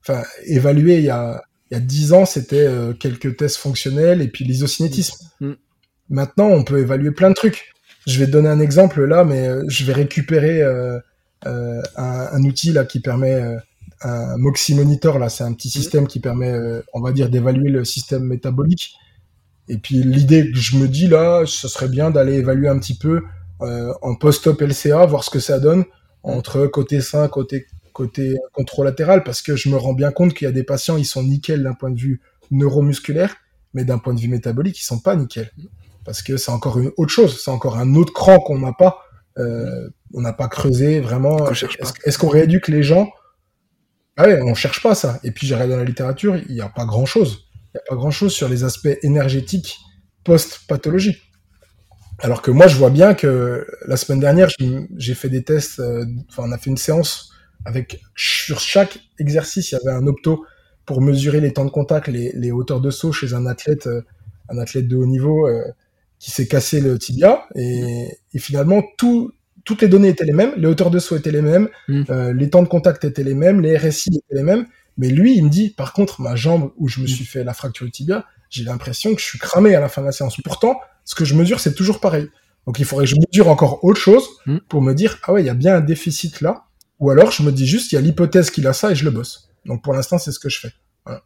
Speaker 2: enfin, évaluer il y a il y a 10 ans, c'était quelques tests fonctionnels et puis l'isocinétisme. Mhm. Maintenant, on peut évaluer plein de trucs. Je vais donner un exemple là, mais je vais récupérer euh, un, un, outil là qui permet euh, un Moxie Monitor là, c'est un petit système qui permet, euh, on va dire, d'évaluer le système métabolique. Et puis l'idée que je me dis là, ce serait bien d'aller évaluer un petit peu euh, en post-op LCA, voir ce que ça donne entre côté sain, côté côté contralatéral, parce que je me rends bien compte qu'il y a des patients, ils sont nickel d'un point de vue neuromusculaire, mais d'un point de vue métabolique, ils sont pas nickel, parce que c'est encore une autre chose, c'est encore un autre cran qu'on n'a pas euh, on n'a pas creusé vraiment. Est-ce qu'on rééduque les gens? Ah ouais, on cherche pas ça. Et puis j'ai regardé dans la littérature, il n'y a pas grand chose. Il n'y a pas grand chose sur les aspects énergétiques post-pathologie. Alors que moi, je vois bien que la semaine dernière, j'ai fait des tests, euh, enfin, on a fait une séance avec, sur chaque exercice, il y avait un opto pour mesurer les temps de contact, les, hauteurs de saut chez un athlète, euh, un athlète de haut niveau, qui s'est cassé le tibia et, et, finalement tout, toutes les données étaient les mêmes, les hauteurs de saut étaient les mêmes, mm. euh, les temps de contact étaient les mêmes, les RSI étaient les mêmes, mais lui il me dit par contre ma jambe où je me mm. suis fait la fracture du tibia, j'ai l'impression que je suis cramé à la fin de la séance. Pourtant ce que je mesure c'est toujours pareil. Donc il faudrait que je mesure encore autre chose mm. pour me dire ah ouais il y a bien un déficit là, ou alors je me dis juste il y a l'hypothèse qu'il a ça et je le bosse. Donc pour l'instant c'est ce que je fais. Voilà.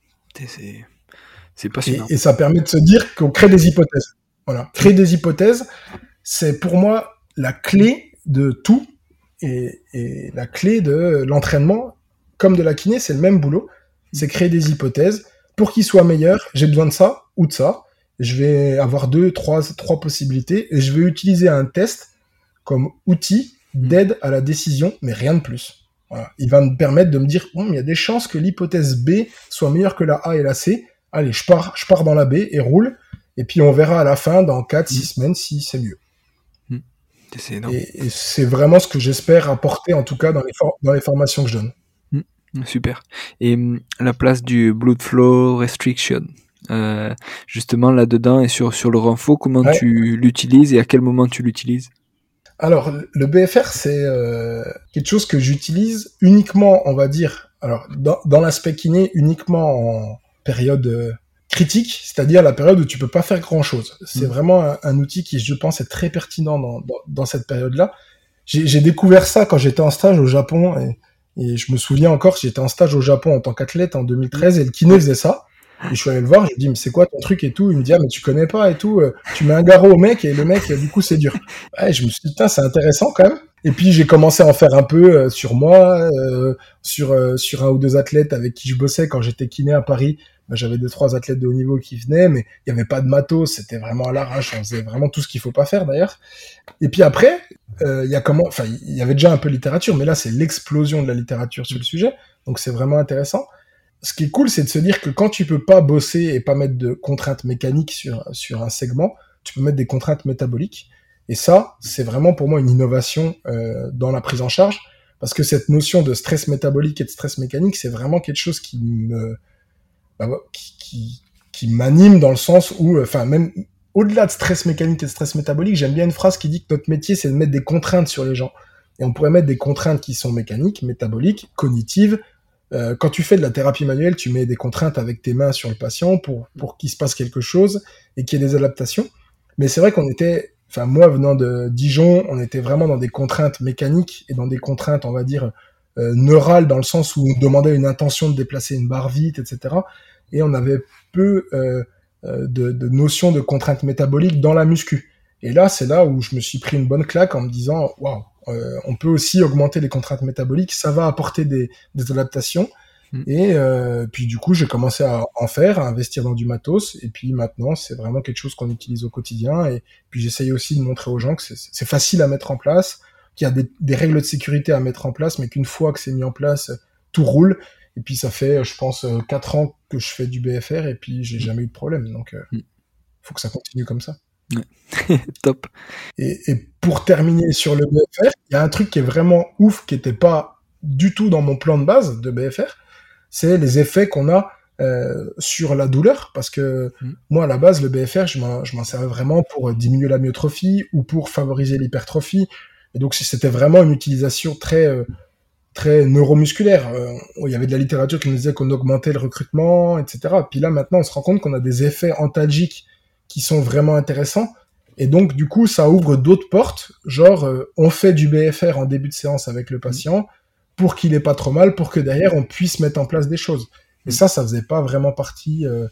Speaker 1: C'est passionnant.
Speaker 2: Et, et ça permet de se dire qu'on crée des hypothèses. Voilà. Créer des hypothèses, c'est pour moi la clé de tout et, et la clé de l'entraînement, comme de la kiné, c'est le même boulot. C'est créer des hypothèses. Pour qu'ils soient meilleurs, j'ai besoin de ça ou de ça. Je vais avoir deux, trois, trois possibilités et je vais utiliser un test comme outil d'aide à la décision, mais rien de plus. Voilà. Il va me permettre de me dire, bon, il y a des chances que l'hypothèse B soit meilleure que la A et la C. Allez, je pars, je pars dans la B et roule. Et puis on verra à la fin, dans 4-6 mm. semaines, si c'est mieux. Mm. Et, c'est vraiment ce que j'espère apporter, en tout cas, dans les, dans les formations que je donne.
Speaker 1: Super. Et la place du blood flow restriction, euh, justement là-dedans et sur, sur le renfort, comment tu l'utilises et à quel moment tu l'utilises?
Speaker 2: Alors, le BFR, c'est euh, quelque chose que j'utilise uniquement, on va dire, alors dans, dans l'aspect kiné, uniquement en période euh, critique, c'est-à-dire la période où tu peux pas faire grand-chose. C'est mm. vraiment un, outil qui, je pense, est très pertinent dans, dans, cette période-là. J'ai découvert ça quand j'étais en stage au Japon et, et je me souviens encore, j'étais en stage au Japon en tant qu'athlète en 2013 et le kiné faisait ça. Et je suis allé le voir, je lui dis, mais c'est quoi ton truc et tout? Il me dit, ah, mais tu connais pas et tout, euh, tu mets un garrot au mec et le mec, du coup, c'est dur. Ouais, je me suis dit, putain, c'est intéressant quand même. Et puis j'ai commencé à en faire un peu euh, sur moi, euh, sur sur un ou deux athlètes avec qui je bossais quand j'étais kiné à Paris. Ben, j'avais deux trois athlètes de haut niveau qui venaient, mais il y avait pas de matos, c'était vraiment à l'arrache, on faisait vraiment tout ce qu'il faut pas faire d'ailleurs. Et puis après, il y a comment, enfin il y avait déjà un peu de littérature, mais là c'est l'explosion de la littérature sur le sujet, donc c'est vraiment intéressant ce qui est cool, c'est de se dire que quand tu peux pas bosser et pas mettre de contraintes mécaniques sur, sur un segment, tu peux mettre des contraintes métaboliques. Et ça, c'est vraiment pour moi une innovation euh, dans la prise en charge, parce que cette notion de stress métabolique et de stress mécanique, c'est vraiment quelque chose qui me bah, qui, qui, qui m'anime dans le sens où, enfin même au-delà de stress mécanique et de stress métabolique, j'aime bien une phrase qui dit que notre métier, c'est de mettre des contraintes sur les gens. Et on pourrait mettre des contraintes qui sont mécaniques, métaboliques, cognitives, euh, quand tu fais de la thérapie manuelle, tu mets des contraintes avec tes mains sur le patient pour, pour qu'il se passe quelque chose et qu'il y ait des adaptations. Mais c'est vrai qu'on était, enfin moi venant de Dijon, on était vraiment dans des contraintes mécaniques et dans des contraintes, on va dire, euh, neurales dans le sens où on demandait une intention de déplacer une barre vite, etc. Et on avait peu euh, euh, de, de notions de contraintes métaboliques dans la muscu. Et là, c'est là où je me suis pris une bonne claque en me disant, waouh, euh, on peut aussi augmenter les contraintes métaboliques, ça va apporter des, adaptations. Mm. Et euh, puis du coup, j'ai commencé à en faire, à investir dans du matos. Et puis maintenant, c'est vraiment quelque chose qu'on utilise au quotidien. Et puis j'essaye aussi de montrer aux gens que c'est facile à mettre en place. qu'il y a des, règles de sécurité à mettre en place, mais qu'une fois que c'est mis en place, tout roule. Et puis ça fait, je pense, quatre ans que je fais du BFR et puis j'ai jamais eu de problème. Donc, il mm. faut que ça continue comme ça.
Speaker 1: Top.
Speaker 2: Et, et, pour terminer sur le BFR, il y a un truc qui est vraiment ouf, qui n'était pas du tout dans mon plan de base de BFR, c'est les effets qu'on a euh, sur la douleur, parce que mm. moi, à la base, le BFR, je m'en servais vraiment pour diminuer la myotrophie ou pour favoriser l'hypertrophie. Et donc, c'était vraiment une utilisation très, euh, très neuromusculaire. Euh, il y avait de la littérature qui nous disait qu'on augmentait le recrutement, etc. Puis là, maintenant, on se rend compte qu'on a des effets antalgiques qui sont vraiment intéressants. Et donc, du coup, ça ouvre d'autres portes. Genre, on fait du BFR en début de séance avec le patient pour qu'il ait pas trop mal, pour que derrière, on puisse mettre en place des choses. Et ça, ça faisait pas vraiment partie euh,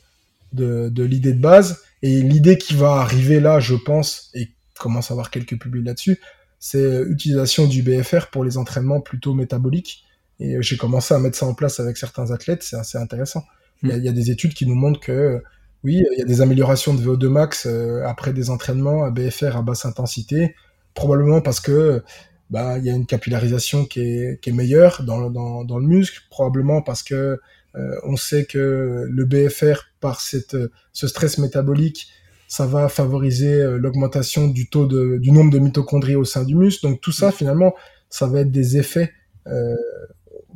Speaker 2: de, l'idée de base. Et l'idée qui va arriver là, je pense, et commence à avoir quelques publics là-dessus, c'est l'utilisation du BFR pour les entraînements plutôt métaboliques. Et j'ai commencé à mettre ça en place avec certains athlètes, c'est assez intéressant. Il y, a, des études qui nous montrent que oui, il y a des améliorations de VO2 max euh, après des entraînements à BFR à basse intensité, probablement parce que bah il y a une capillarisation qui est, qui est meilleure dans, dans, dans le muscle, probablement parce que euh, on sait que le BFR, par cette, ce stress métabolique, ça va favoriser euh, l'augmentation du taux de, du nombre de mitochondries au sein du muscle. Donc tout ça, finalement, ça va être des effets, euh,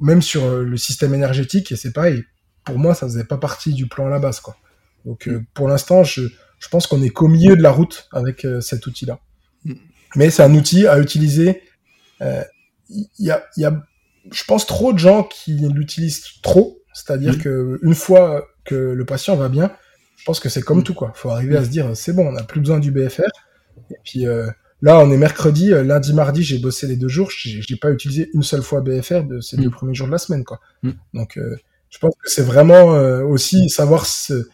Speaker 2: même sur le système énergétique. Et c'est pareil. Pour moi, ça faisait pas partie du plan à la base, quoi. Donc mm. pour l'instant, je, je pense qu'on est qu'au milieu de la route avec cet outil-là. Mm. Mais c'est un outil à utiliser. Il y, a, y a, je pense, trop de gens qui l'utilisent trop c'est-à-dire que une fois que le patient va bien, je pense que c'est comme tout quoi. Faut arriver à se dire c'est bon, on n'a plus besoin du BFR. Et puis euh, là, on est mercredi, euh, lundi, mardi, j'ai bossé les deux jours, j'ai pas utilisé une seule fois BFR de ces deux mm. premiers jours de la semaine quoi. Mm. Donc euh, je pense que c'est vraiment aussi savoir se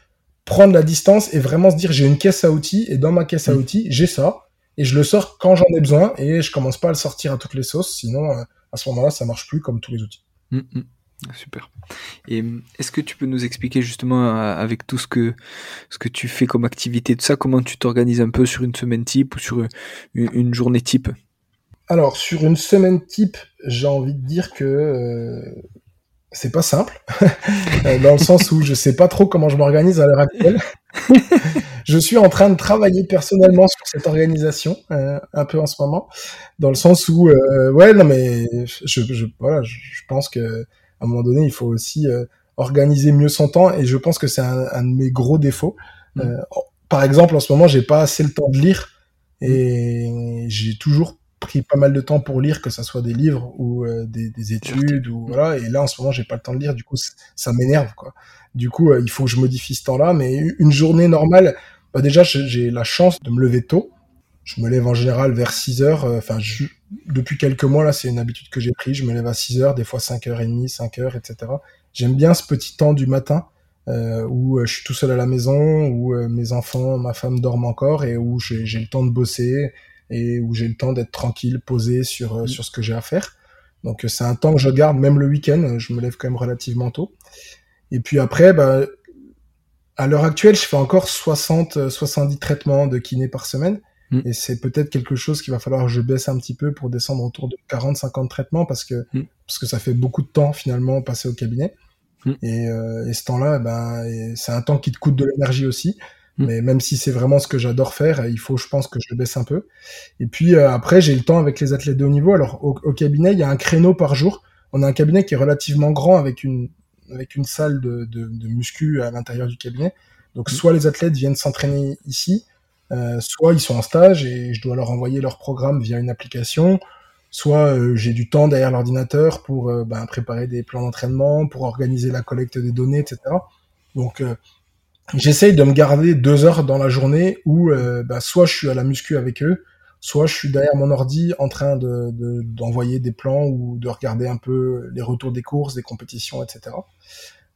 Speaker 2: prendre la distance et vraiment se dire j'ai une caisse à outils et dans ma caisse à mm. outils j'ai ça et je le sors quand j'en ai besoin et je commence pas à le sortir à toutes les sauces sinon à ce moment-là ça marche plus comme tous les outils.
Speaker 1: Ah, super. Et est-ce que tu peux nous expliquer justement euh, avec tout ce que ce que tu fais comme activité, de ça, comment tu t'organises un peu sur une semaine type ou sur une, journée type?
Speaker 2: Alors sur une semaine type, j'ai envie de dire que euh, c'est pas simple, euh, dans le sens où je sais pas trop comment je m'organise à l'heure actuelle. je suis en train de travailler personnellement sur cette organisation un peu en ce moment, dans le sens où ouais non mais je, je voilà je pense que à un moment donné, il faut aussi euh, organiser mieux son temps. Et je pense que c'est un, un, de mes gros défauts. Mm. Euh, par exemple, en ce moment, j'ai pas assez le temps de lire et j'ai toujours pris pas mal de temps pour lire, que ça soit des livres ou euh, des, des, études ou voilà. Et là, en ce moment, j'ai pas le temps de lire. Du coup, ça m'énerve quoi. Du coup, il faut que je modifie ce temps-là. Mais une journée normale, bah déjà, j'ai la chance de me lever tôt je me lève en général vers 6 heures. Euh, enfin, depuis quelques mois, là, c'est une habitude que j'ai pris. Je me lève à 6 heures, des fois 5h30, 5 heures, etc. J'aime bien ce petit temps du matin euh, où euh, je suis tout seul à la maison, où mes enfants, ma femme dorment encore et où j'ai le temps de bosser et où j'ai le temps d'être tranquille, posé sur, sur ce que j'ai à faire. Donc c'est un temps que je garde même le week-end. Je me lève quand même relativement tôt. Et puis après, bah, à l'heure actuelle, je fais encore 60, 70 traitements de kiné par semaine. Mm. Et c'est peut-être quelque chose qu'il va falloir que je baisse un petit peu pour descendre autour de 40-50 traitements parce que, mm. parce que ça fait beaucoup de temps finalement passer au cabinet. Mm. Et, euh, et, ce temps-là, ben, c'est un temps qui te coûte de l'énergie aussi. Mais même si c'est vraiment ce que j'adore faire, il faut, je pense, que je le baisse un peu. Et puis euh, après, j'ai le temps avec les athlètes de haut niveau. Alors au, au, cabinet, il y a un créneau par jour. On a un cabinet qui est relativement grand avec une avec une salle de, de, de muscu à l'intérieur du cabinet. Donc soit les athlètes viennent s'entraîner ici, euh, soit ils sont en stage et je dois leur envoyer leur programme via une application, soit euh, j'ai du temps derrière l'ordinateur pour euh, ben, préparer des plans d'entraînement, pour organiser la collecte des données, etc. Donc j'essaye de me garder deux heures dans la journée où ben, soit je suis à la muscu avec eux, soit je suis derrière mon ordi en train de, d'envoyer des plans ou de regarder un peu les retours des courses, des compétitions, etc.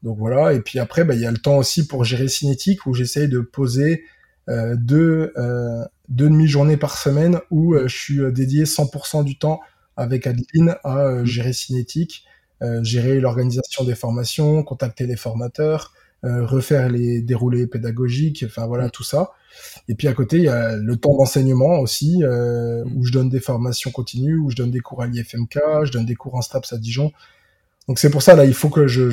Speaker 2: Donc voilà, et puis après, ben, il y a le temps aussi pour gérer Cinétique où j'essaye de poser euh, deux, euh, deux demi-journées par semaine où euh, je suis dédié 100% du temps avec Adeline à gérer Cinétique, gérer l'organisation des formations, contacter les formateurs, refaire les déroulés pédagogiques, enfin voilà tout ça. Et puis à côté, il y a le temps d'enseignement aussi, où je donne des formations continues, où je donne des cours à l'IFMK, je donne des cours en STAPS à Dijon. Donc c'est pour ça là, il faut que je,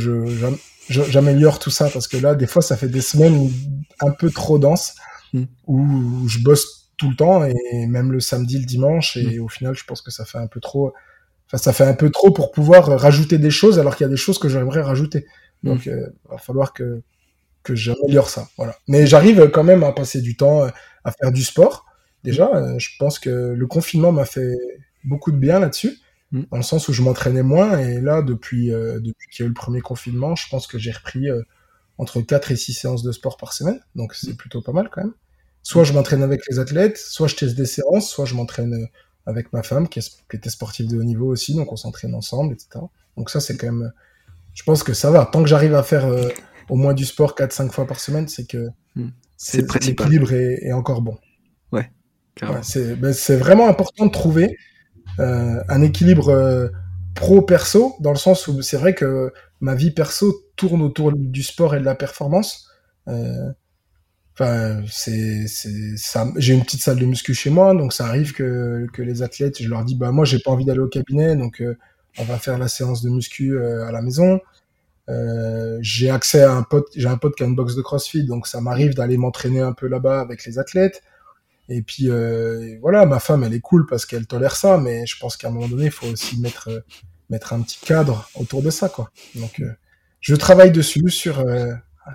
Speaker 2: j'améliore tout ça parce que là, des fois, ça fait des semaines un peu trop denses mm. où je bosse tout le temps et même le samedi, le dimanche et mm. au final, je pense que ça fait un peu trop. Enfin, ça fait un peu trop pour pouvoir rajouter des choses alors qu'il y a des choses que j'aimerais rajouter. Donc, il mm. euh, va falloir que que j'améliore ça. Voilà. Mais j'arrive quand même à passer du temps euh, à faire du sport. Déjà, euh, je pense que le confinement m'a fait beaucoup de bien là-dessus. Mm. dans le sens où je m'entraînais moins. Et là, depuis, euh, depuis qu'il y a eu le premier confinement, je pense que j'ai repris entre 4 et 6 séances de sport par semaine. Donc c'est plutôt pas mal quand même. Soit je m'entraîne avec les athlètes, soit je teste des séances, soit je m'entraîne avec ma femme qui, était sportive de haut niveau aussi, donc on s'entraîne ensemble, etc. Donc ça, c'est quand même... Je pense que ça va. Tant que j'arrive à faire au moins du sport 4-5 fois par semaine, c'est que mm. c'est l'équilibre est, est, encore bon.
Speaker 1: Ouais.
Speaker 2: ouais ben, c'est vraiment important de trouver euh, un équilibre euh, pro-perso, dans le sens où c'est vrai que ma vie perso tourne autour du sport et de la performance. Euh, enfin, c'est, c'est, ça, j'ai une petite salle de muscu chez moi, donc ça arrive que, que les athlètes, je leur dis, bah moi j'ai pas envie d'aller au cabinet, donc on va faire la séance de muscu à la maison. Euh, j'ai accès à un pote, j'ai un pote qui a une box de CrossFit, donc ça m'arrive d'aller m'entraîner un peu là-bas avec les athlètes. Et puis euh, voilà, ma femme, elle est cool parce qu'elle tolère ça, mais je pense qu'à un moment donné, il faut aussi mettre euh, mettre un petit cadre autour de ça, quoi. Donc, euh, je travaille dessus sur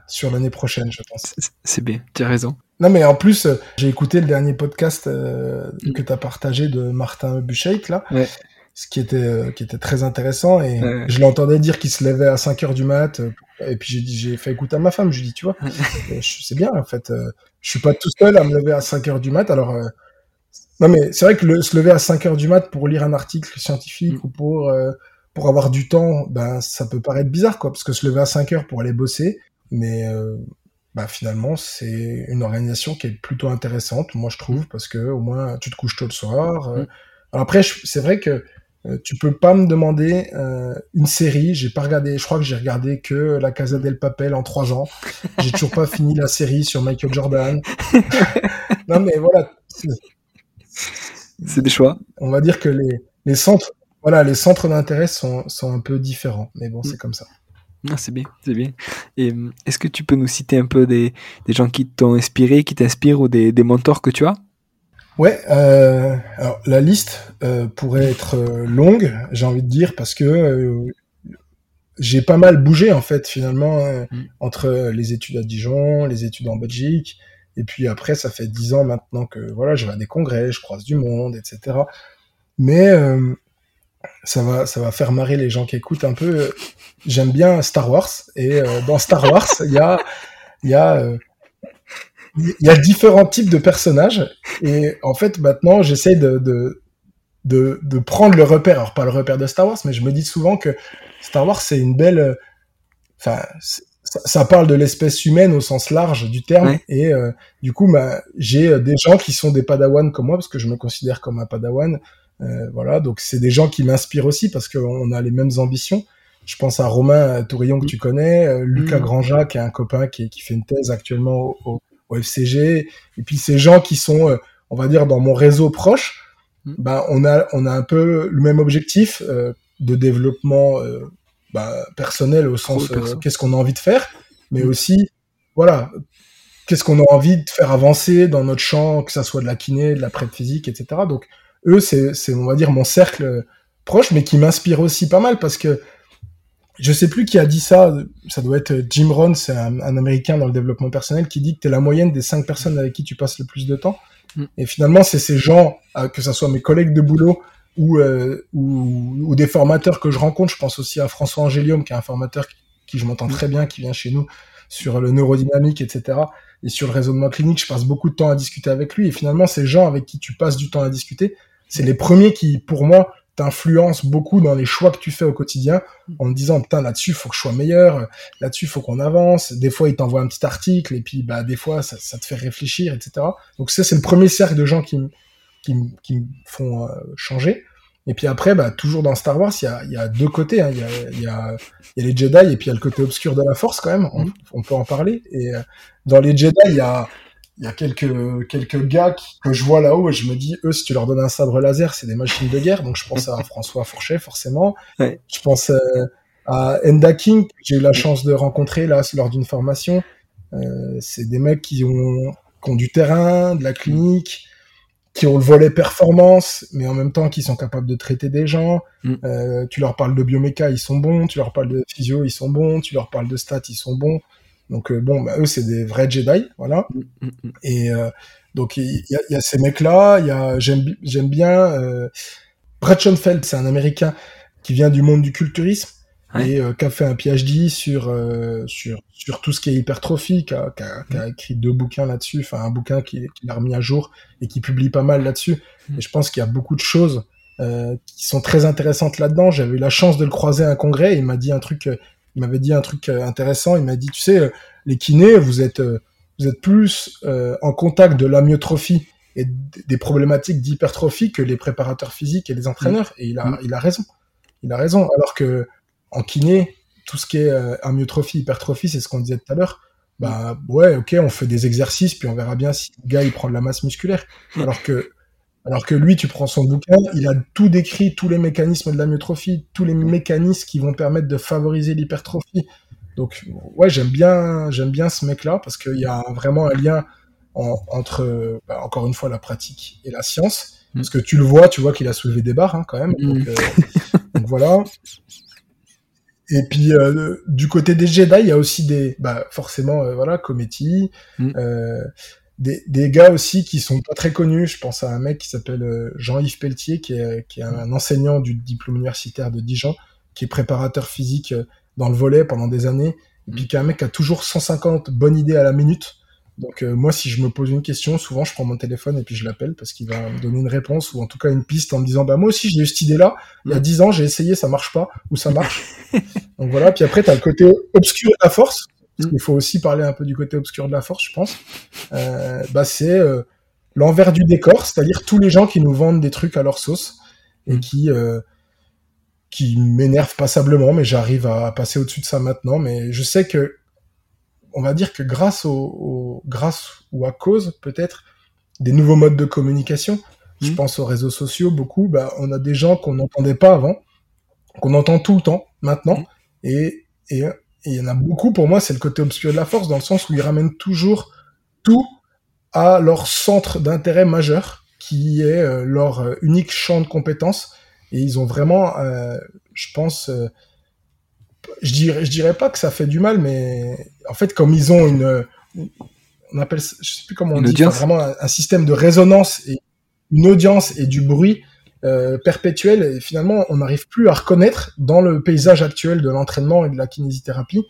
Speaker 2: sur l'année prochaine, je pense.
Speaker 1: C'est bien, tu as raison.
Speaker 2: Non, mais en plus, j'ai écouté le dernier podcast que tu as partagé de Martin Buchheit, là.
Speaker 1: Ouais
Speaker 2: ce qui était euh, qui était très intéressant et je l'entendais dire qu'il se levait à 5 heures du mat euh, et puis j'ai dit j'ai fait écouter à ma femme je lui dis tu vois c'est bien en fait euh, je suis pas tout seul à me lever à 5 heures du mat alors non mais c'est vrai que le, se lever à 5 heures du mat pour lire un article scientifique ou pour pour avoir du temps ben ça peut paraître bizarre quoi parce que se lever à 5 heures pour aller bosser mais bah finalement c'est une organisation qui est plutôt intéressante moi je trouve parce que au moins tu te couches tôt le soir alors après c'est vrai que euh, tu peux pas me demander euh, une série. J'ai pas regardé. Je crois que j'ai regardé que La Casa del Papel en trois ans. J'ai toujours pas fini la série sur Michael Jordan. non mais voilà.
Speaker 1: C'est des choix.
Speaker 2: On va dire que les, les centres, voilà, les centres d'intérêt sont, sont un peu différents. Mais bon, c'est comme ça.
Speaker 1: Ah, c'est bien, c'est bien. Et euh, est-ce que tu peux nous citer un peu des, des gens qui t'ont inspiré, qui t'inspirent ou des, des mentors que tu as?
Speaker 2: Ouais, euh, alors la liste euh, pourrait être euh, longue, j'ai envie de dire, parce que euh, j'ai pas mal bougé en fait finalement mm. entre les études à Dijon, les études en Belgique, et puis après ça fait dix ans maintenant que voilà, je vais à des congrès, je croise du monde, etc. Mais ça va, ça va faire marrer les gens qui écoutent un peu. J'aime bien Star Wars et dans Star Wars il y a il y a il y a différents types de personnages et en fait maintenant j'essaie de, de, de, de, prendre le repère, alors pas le repère de Star Wars, mais je me dis souvent que Star Wars c'est une belle, enfin ça, parle de l'espèce humaine au sens large du terme et euh, du coup bah, j'ai euh, des gens qui sont des Padawan comme moi parce que je me considère comme un Padawan, euh, voilà donc c'est des gens qui m'inspirent aussi parce qu'on a les mêmes ambitions. Je pense à Romain Tourillon que tu connais, Lucas mmh. Granja qui est un copain qui, qui fait une thèse actuellement au au FCG, et puis ces gens qui sont, euh, on va dire, dans mon réseau proche, bah, on a, on a un peu le même objectif euh, de développement euh, bah, personnel au sens qu'est-ce qu'on a envie de faire, mais mm. aussi, voilà, qu'est-ce qu'on a envie de faire avancer dans notre champ, que ça soit de la kiné, de la prep physique, etc. Donc eux, c'est, c'est on va dire mon cercle proche, mais qui m'inspire aussi pas mal parce que je sais plus qui a dit ça, ça doit être Jim Rohn, c'est un, Américain dans le développement personnel, qui dit que tu es la moyenne des cinq personnes avec qui tu passes le plus de temps. Mm. Et finalement, c'est ces gens, euh, que ce soit mes collègues de boulot ou, euh, ou, ou, des formateurs que je rencontre, je pense aussi à François Angélium, qui est un formateur qui, je m'entends très bien, qui vient chez nous sur le neurodynamique, etc. Et sur le raisonnement clinique, je passe beaucoup de temps à discuter avec lui. Et finalement, ces gens avec qui tu passes du temps à discuter, c'est les premiers qui, pour moi, t'influence beaucoup dans les choix que tu fais au quotidien en te disant putain là-dessus faut que je sois meilleur là-dessus faut qu'on avance des fois il t'envoie un petit article et puis bah des fois ça, ça te fait réfléchir etc donc ça c'est le premier cercle de gens qui qui, qui me font euh, changer Et puis après, bah, toujours dans Star Wars, il y a, y a deux côtés. Hein. Il y, a, y, a, y, a, les Jedi et puis il y a le côté obscur de la Force quand même. On, on peut en parler. Et euh, dans les Jedi, il y a, y a quelques, quelques gars que je vois là-haut et je me dis, eux, si tu leur donnes un sabre laser, c'est des machines de guerre. Donc je pense à François Fourchet, forcément.
Speaker 1: Ouais.
Speaker 2: Je pense euh, à Enda King, que j'ai eu la chance de rencontrer là lors d'une formation. Euh, c'est des mecs qui ont, qui ont du terrain, de la clinique qui ont le volet performance, mais en même temps qui sont capables de traiter des gens.
Speaker 1: Mm.
Speaker 2: Euh, tu leur parles de bioméca, ils sont bons. Tu leur parles de physio, ils sont bons. Tu leur parles de stats, ils sont bons. Donc euh, bon, bah, eux c'est des vrais Jedi, voilà.
Speaker 1: Mm, mm,
Speaker 2: Et euh, donc il y, a, y a ces mecs-là. Il y a j'aime j'aime bien euh, Brett Schoenfeld, c'est un Américain qui vient du monde du culturisme
Speaker 1: Ouais.
Speaker 2: et euh, qui a fait un PhD sur euh, sur sur tout ce qui est hypertrophie, qui a, qui a- qui a écrit deux bouquins là-dessus, enfin un bouquin qu'il qu'il a remis à jour et qui publie pas mal là-dessus.
Speaker 1: Mm.
Speaker 2: Et je pense qu'il y a beaucoup de choses euh, qui sont très intéressantes là-dedans. J'avais eu la chance de le croiser à un congrès. Et il m'a dit un truc, il m'avait dit un truc euh, intéressant. Il m'a dit, tu sais, euh, les kinés, vous êtes euh, vous êtes plus euh, en contact de l'amyotrophie et des problématiques d'hypertrophie que les préparateurs physiques et les entraîneurs. Et il a
Speaker 1: Mm.
Speaker 2: il a raison. Il a raison. Alors que en kiné, tout ce qui est euh, amyotrophie, hypertrophie, c'est ce qu'on disait tout à l'heure. Bah ouais, ok, on fait des exercices, puis on verra bien si le gars il prend de la masse musculaire. Alors que, alors que lui, tu prends son bouquin, il a tout décrit, tous les mécanismes de l'amyotrophie, tous les mécanismes qui vont permettre de favoriser l'hypertrophie. Donc ouais, j'aime bien, j'aime bien ce mec-là parce qu'il y a vraiment un lien en- entre, bah, encore une fois, la pratique et la science.
Speaker 1: Mm.
Speaker 2: Parce que tu le vois, tu vois qu'il a soulevé des barres hein, quand même.
Speaker 1: Mm.
Speaker 2: Donc, euh, donc voilà. Et puis euh, du côté des Jedi, il y a aussi des, bah forcément, euh, voilà, Cometti,
Speaker 1: Mm.
Speaker 2: Euh, des, des gars aussi qui sont pas très connus. Je pense à un mec qui s'appelle euh, Jean-Yves Pelletier, qui est, qui est un enseignant du diplôme universitaire de Dijon, qui est préparateur physique euh, dans le volet pendant des années, et puis qui est un mec qui a toujours 150 bonnes idées à la minute. Donc euh, moi, si je me pose une question, souvent je prends mon téléphone et puis je l'appelle parce qu'il va me donner une réponse ou en tout cas une piste en me disant bah moi aussi j'ai eu cette idée-là. Il y a 10 ans j'ai essayé, ça marche pas ou ça marche. Donc voilà. Puis après t'as le côté obscur de la force. Parce qu'il faut aussi parler un peu du côté obscur de la force, je pense. Euh, bah c'est euh, l'envers du décor, c'est-à-dire tous les gens qui nous vendent des trucs à leur sauce et
Speaker 1: Mm.
Speaker 2: qui euh, qui m'énervent passablement, mais j'arrive à passer au-dessus de ça maintenant. Mais je sais que on va dire que grâce au, au- grâce ou à cause peut-être des nouveaux modes de communication, je
Speaker 1: Mhm.
Speaker 2: pense aux réseaux sociaux beaucoup, bah, on a des gens qu'on n'entendait pas avant, qu'on entend tout le temps maintenant, et et et il y en a beaucoup. Pour moi, c'est le côté obscur de la force dans le sens où ils ramènent toujours tout à leur centre d'intérêt majeur, qui est euh, leur euh, unique champ de compétences, et ils ont vraiment, euh, je pense, je dirais, je dirais pas que ça fait du mal, mais en fait, comme ils ont une, on appelle, ça- je sais plus comment on
Speaker 1: Une
Speaker 2: dit, enfin, vraiment un, un système de résonance et une audience et du bruit euh, perpétuel. Et finalement, on n'arrive plus à reconnaître dans le paysage actuel de l'entraînement et de la kinésithérapie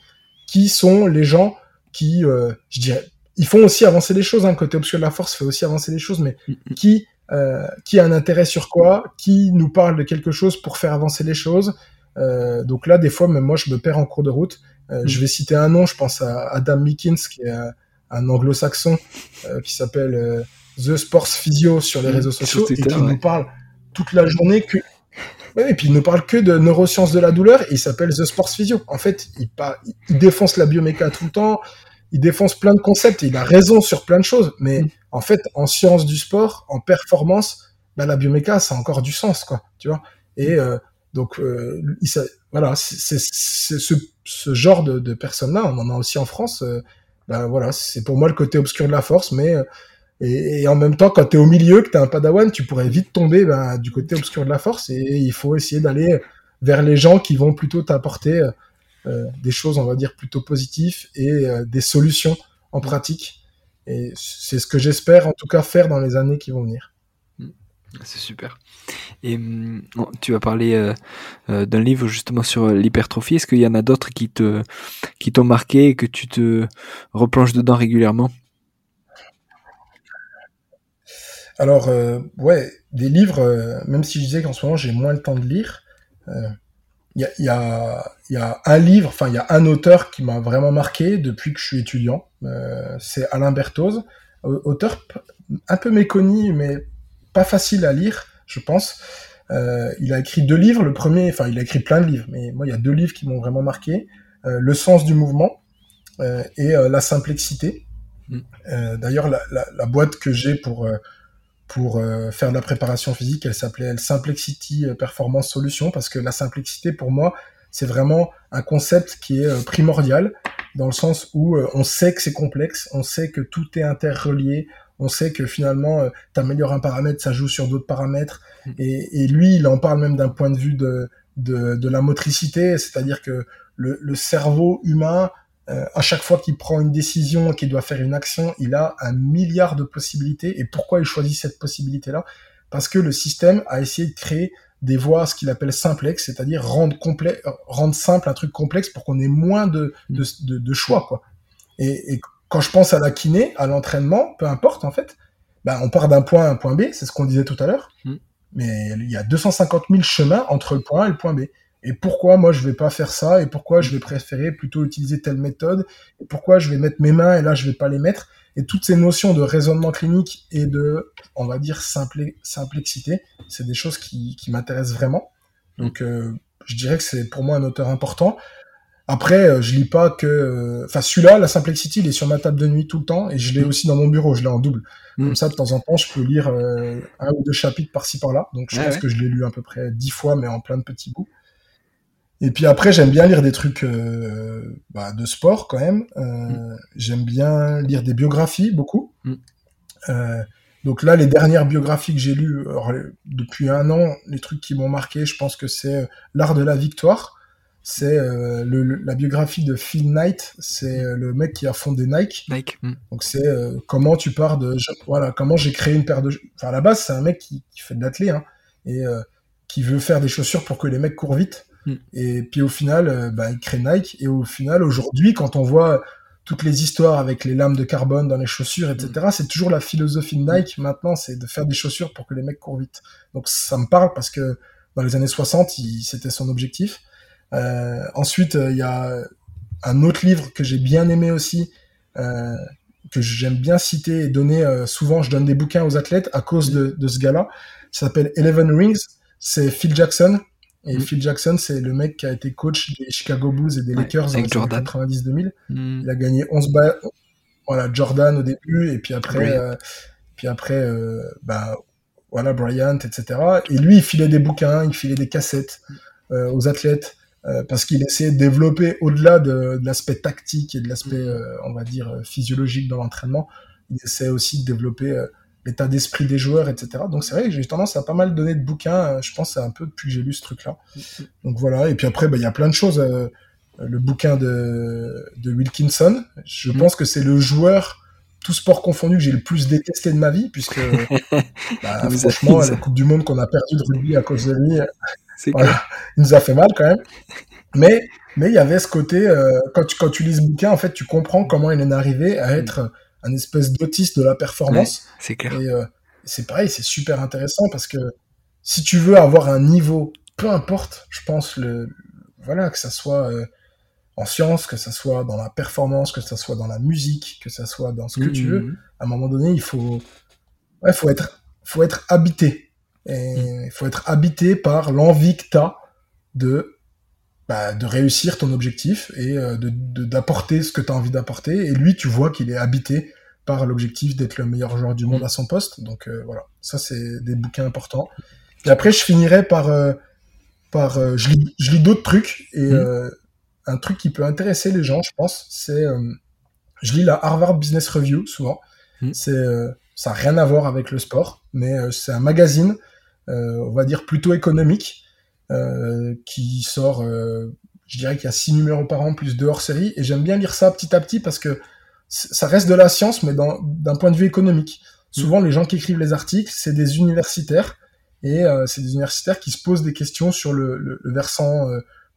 Speaker 2: qui sont les gens qui, euh, je dirais, ils font aussi avancer les choses. Hein, côté obscur de la force fait aussi avancer les choses, mais qui euh, qui a un intérêt sur quoi, qui nous parle de quelque chose pour faire avancer les choses. Euh, donc là, des fois, même moi, je me perds en cours de route. Euh,
Speaker 1: Mm.
Speaker 2: Je vais citer un nom, je pense à Adam Mickens, qui est un, un anglo-saxon qui s'appelle The Sports Physio sur les
Speaker 1: Mm,
Speaker 2: réseaux sociaux et qui
Speaker 1: ouais.
Speaker 2: nous parle toute la journée que Ouais, et puis il ne parle que de neurosciences de la douleur et il s'appelle The Sports Physio. En fait, il, pa- il défonce la bioméca tout le temps, il défonce plein de concepts et il a raison sur plein de choses. Mais
Speaker 1: Mm.
Speaker 2: en fait, en sciences du sport, en performance, bah, la bioméca, ça a encore du sens, quoi. Tu vois Et euh, donc, euh, il voilà, c'est ce, ce genre de, de personnes-là, on en a aussi en France. euh, ben voilà, c'est pour moi le côté obscur de la force, mais euh, et, et en même temps, quand tu es au milieu, que tu un padawan, tu pourrais vite tomber ben, du côté obscur de la force et il faut essayer d'aller vers les gens qui vont plutôt t'apporter euh, euh, des choses, on va dire, plutôt positives et euh, des solutions en pratique. Et c'est ce que j'espère en tout cas faire dans les années qui vont venir.
Speaker 1: C'est super. Et hum, oh, tu as parlé euh, d'un livre justement sur l'hypertrophie. Est-ce qu'il y en a d'autres qui te qui t'ont marqué et que tu te replonges dedans régulièrement?
Speaker 2: Alors, euh, ouais, des livres, euh, même si je disais qu'en ce moment j'ai moins le temps de lire, euh, il y, a, il y, a, y a un livre, enfin il y a un auteur qui m'a vraiment marqué depuis que je suis étudiant, euh, c'est Alain Berthoz, au- auteur un peu méconnu mais pas facile à lire, je pense. Euh, il a écrit deux livres. Le premier, enfin, il a écrit plein de livres, mais moi, il y a deux livres qui m'ont vraiment marqué. Euh, le sens du mouvement euh, et la simplexité. Mm. D'ailleurs, la, la, la, boîte que j'ai pour pour faire de la préparation physique, elle s'appelait Simplexity Performance Solution parce que la simplicité, pour moi, c'est vraiment un concept qui est primordial dans le sens où on sait que c'est complexe, on sait que tout est interrelié, on sait que finalement, euh, tu améliores un paramètre, ça joue sur d'autres paramètres. Mm. Et, et, lui, il en parle même d'un point de vue de, de, de la motricité, c'est-à-dire que le, le, cerveau humain, euh, à chaque fois qu'il prend une décision, qu'il doit faire une action, il a un milliard de possibilités. Et pourquoi il choisit cette possibilité-là? Parce que le système a essayé de créer des voies, ce qu'il appelle simplex, c'est-à-dire rendre, rendre simple un truc complexe pour qu'on ait moins de, de, de, de choix. Quoi. Et, et quand je pense à la kiné, à l'entraînement, peu importe en fait, ben, on part d'un point à un point B, c'est ce qu'on disait tout à l'heure. Mm. Mais il y a 250 000 chemins entre le point A et le point B. Et pourquoi moi je vais pas faire ça? Et pourquoi je vais préférer plutôt utiliser telle méthode? Et pourquoi je vais mettre mes mains et là je vais pas les mettre? Et toutes ces notions de raisonnement clinique et de, on va dire, simple, simplexité, c'est des choses qui, qui m'intéressent vraiment. Donc euh, je dirais que c'est pour moi un auteur important. Après, euh, je lis pas que, euh, enfin celui-là, la Simplicity, il est sur ma table de nuit tout le temps et je l'ai mm. aussi dans mon bureau, je l'ai en double. Mm. Comme ça, de temps en temps, je peux lire euh, un ou deux chapitres par-ci par-là. Donc je pense que je l'ai lu à peu près dix fois, mais en plein de petits bouts. Et puis après, j'aime bien lire des trucs bah, de sport quand même. Mm. J'aime bien lire des biographies beaucoup. donc là, les dernières biographies que j'ai lues depuis un an, les trucs qui m'ont marqué, je pense que c'est L'art de la victoire c'est euh, la biographie de Phil Knight, c'est euh, le mec qui a fondé Nike.
Speaker 1: Nike. Hmm.
Speaker 2: Donc c'est euh, comment tu pars de voilà comment j'ai créé une paire de enfin à la base c'est un mec qui, qui fait de l'athlé hein, et qui veut faire des chaussures pour que les mecs courent vite. Hmm. Et puis au final bah, il crée Nike et au final aujourd'hui quand on voit toutes les histoires avec les lames de carbone dans les chaussures, etc. Hmm. C'est toujours la philosophie de Nike maintenant, c'est de faire des chaussures pour que les mecs courent vite. Donc ça me parle parce que dans les années 60, c'était son objectif. Euh, ensuite, euh, il y a un autre livre que j'ai bien aimé aussi, euh, que j'aime bien citer et donner. souvent, je donne des bouquins aux athlètes à cause de, de ce gars-là. Ça s'appelle Eleven Rings. C'est Phil Jackson. Et mm. Phil Jackson, c'est le mec qui a été coach des Chicago Bulls et des Lakers en 90-2000. Mm. Il a gagné 11 balles. Voilà, Jordan au début, et puis après, puis après, euh, bah, voilà, Bryant, etc. Et lui, il filait des bouquins, il filait des cassettes euh, aux athlètes. Euh, parce qu'il essaie de développer au-delà de, l'aspect tactique et de l'aspect, mm. euh, on va dire, euh, physiologique dans l'entraînement, il essaie aussi de développer l'état d'esprit des joueurs, etc. Donc c'est vrai que j'ai tendance à pas mal donner de bouquins, je pense, un peu depuis que j'ai lu ce truc-là. Mm. Donc voilà, et puis après, bah, il y a plein de choses. le bouquin de, de Wilkinson, je mm. pense que c'est le joueur tout sport confondu que j'ai le plus détesté de ma vie, puisque bah, franchement, la Coupe du Monde qu'on a perdu de rugby à cause de lui, voilà. Il nous a fait mal quand même. Mais mais il y avait ce côté euh, quand tu quand tu lis ce bouquin en fait tu comprends comment il est arrivé à être un espèce d'autiste de la performance.
Speaker 1: c'est clair.
Speaker 2: Et euh, c'est pareil, c'est super intéressant parce que si tu veux avoir un niveau, peu importe, je pense le voilà que ça soit euh, en sciences, que ça soit dans la performance, que ça soit dans la musique, que ça soit dans ce que tu veux, mmh. à un moment donné, il faut ouais, faut être faut être habité il faut être habité par l'envie que tu as de, bah, de réussir ton objectif et euh, de d'apporter ce que tu as envie d'apporter. Et lui, tu vois qu'il est habité par l'objectif d'être le meilleur joueur du monde à son poste. Donc euh, voilà, ça c'est des bouquins importants. Et après, je finirai par... Euh, par je lis, je lis d'autres trucs et mmh. un truc qui peut intéresser les gens, je pense, c'est... je lis la Harvard Business Review souvent. Mmh. C'est ça n'a rien à voir avec le sport, mais c'est un magazine euh, on va dire plutôt économique, euh, qui sort, euh, je dirais qu'il y a six numéros par an plus deux hors série, et j'aime bien lire ça petit à petit parce que ça reste de la science, mais d'un point de vue économique. Mm. Souvent, les gens qui écrivent les articles, c'est des universitaires, et c'est des universitaires qui se posent des questions sur le, versant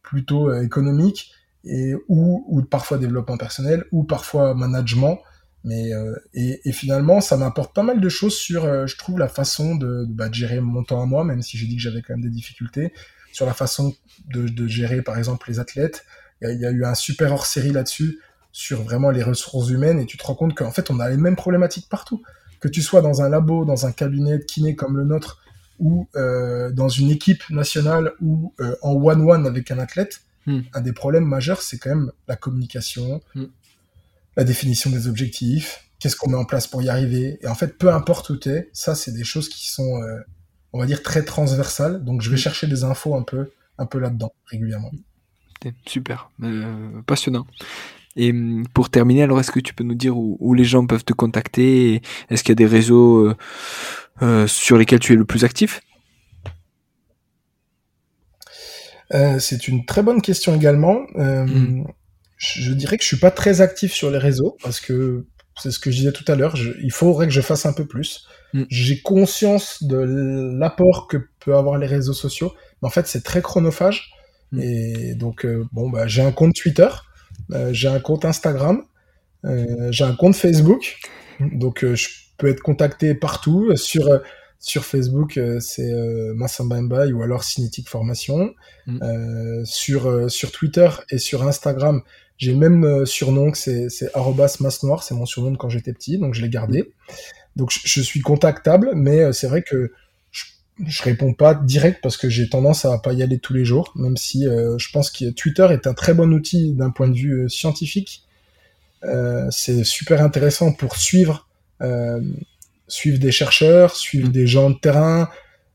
Speaker 2: plutôt économique, et ou, ou parfois développement personnel, ou parfois management, mais euh, et, et, finalement, ça m'apporte pas mal de choses sur, euh, je trouve, la façon de, de, bah, de, gérer mon temps à moi, même si j'ai dit que j'avais quand même des difficultés, sur la façon de, de gérer, par exemple, les athlètes. Il y, a, eu un super hors-série là-dessus sur vraiment les ressources humaines, et tu te rends compte qu'en fait, on a les mêmes problématiques partout. Que tu sois dans un labo, dans un cabinet de kiné comme le nôtre, ou euh, dans une équipe nationale ou euh, en one-one avec un athlète,
Speaker 1: Hmm.
Speaker 2: un des problèmes majeurs, c'est quand même la communication,
Speaker 1: Hmm.
Speaker 2: la définition des objectifs, qu'est-ce qu'on met en place pour y arriver. Et en fait, peu importe où tu es, ça, c'est des choses qui sont, euh, on va dire, très transversales. Donc, je vais
Speaker 1: Hmm.
Speaker 2: chercher des infos un peu, un peu là-dedans, régulièrement.
Speaker 1: Super, euh, passionnant. Et hum, pour terminer, alors est-ce que tu peux nous dire où, où les gens peuvent te contacter Est-ce qu'il y a des réseaux euh, euh, sur lesquels tu es le plus actif?
Speaker 2: Euh, c'est une très bonne question également. Euh,
Speaker 1: Mm.
Speaker 2: je, dirais que je suis pas très actif sur les réseaux parce que c'est ce que je disais tout à l'heure. Il faudrait que je fasse un peu plus.
Speaker 1: Mm.
Speaker 2: J'ai conscience de l'apport que peut avoir les réseaux sociaux, mais en fait c'est très chronophage.
Speaker 1: Mm.
Speaker 2: Et donc bon bah j'ai un compte Twitter, j'ai un compte Instagram, euh, j'ai un compte Facebook. Donc euh, je peux être contacté partout sur euh, sur Facebook, euh, c'est euh, Massamba Mbaye ou alors Cinétique Formation.
Speaker 1: Mm.
Speaker 2: Euh, sur, euh, sur Twitter et sur Instagram, j'ai le même euh, surnom que c'est masse noire, c'est mon surnom de quand j'étais petit, donc je l'ai gardé. Donc je, je suis contactable, mais euh, c'est vrai que je, réponds pas direct parce que j'ai tendance à pas y aller tous les jours, même si euh, je pense que Twitter est un très bon outil d'un point de vue euh, scientifique. Euh, c'est super intéressant pour suivre euh, suivre des chercheurs, suivre
Speaker 1: Mm.
Speaker 2: des gens de terrain.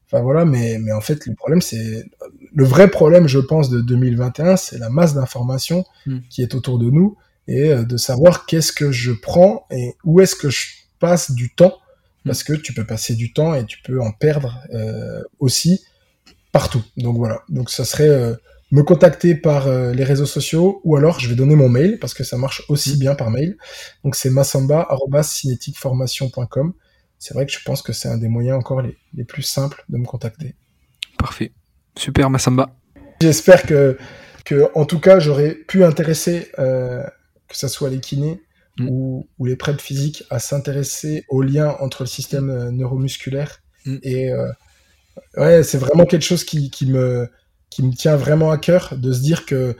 Speaker 2: Enfin voilà, mais, mais en fait, le problème, c'est. Le vrai problème, je pense, de 2021, c'est la masse d'informations
Speaker 1: Mm.
Speaker 2: qui est autour de nous et de savoir qu'est-ce que je prends et où est-ce que je passe du temps. Parce que tu peux passer du temps et tu peux en perdre euh, aussi partout. Donc voilà. Donc ça serait euh, me contacter par euh, les réseaux sociaux ou alors je vais donner mon mail parce que ça marche aussi
Speaker 1: Mm.
Speaker 2: bien par mail. Donc c'est massamba.cinétiqueformation.com. C'est vrai que je pense que c'est un des moyens encore les, les plus simples de me contacter.
Speaker 1: Parfait. Super, Massamba.
Speaker 2: J'espère que, que, en tout cas, j'aurais pu intéresser, euh, que ce soit les kinés
Speaker 1: Mm.
Speaker 2: ou, ou les prêtres physiques, à s'intéresser au lien entre le système euh, neuromusculaire.
Speaker 1: Mm.
Speaker 2: Et euh, ouais, c'est vraiment quelque chose qui, qui, me, qui me tient vraiment à cœur de se dire que.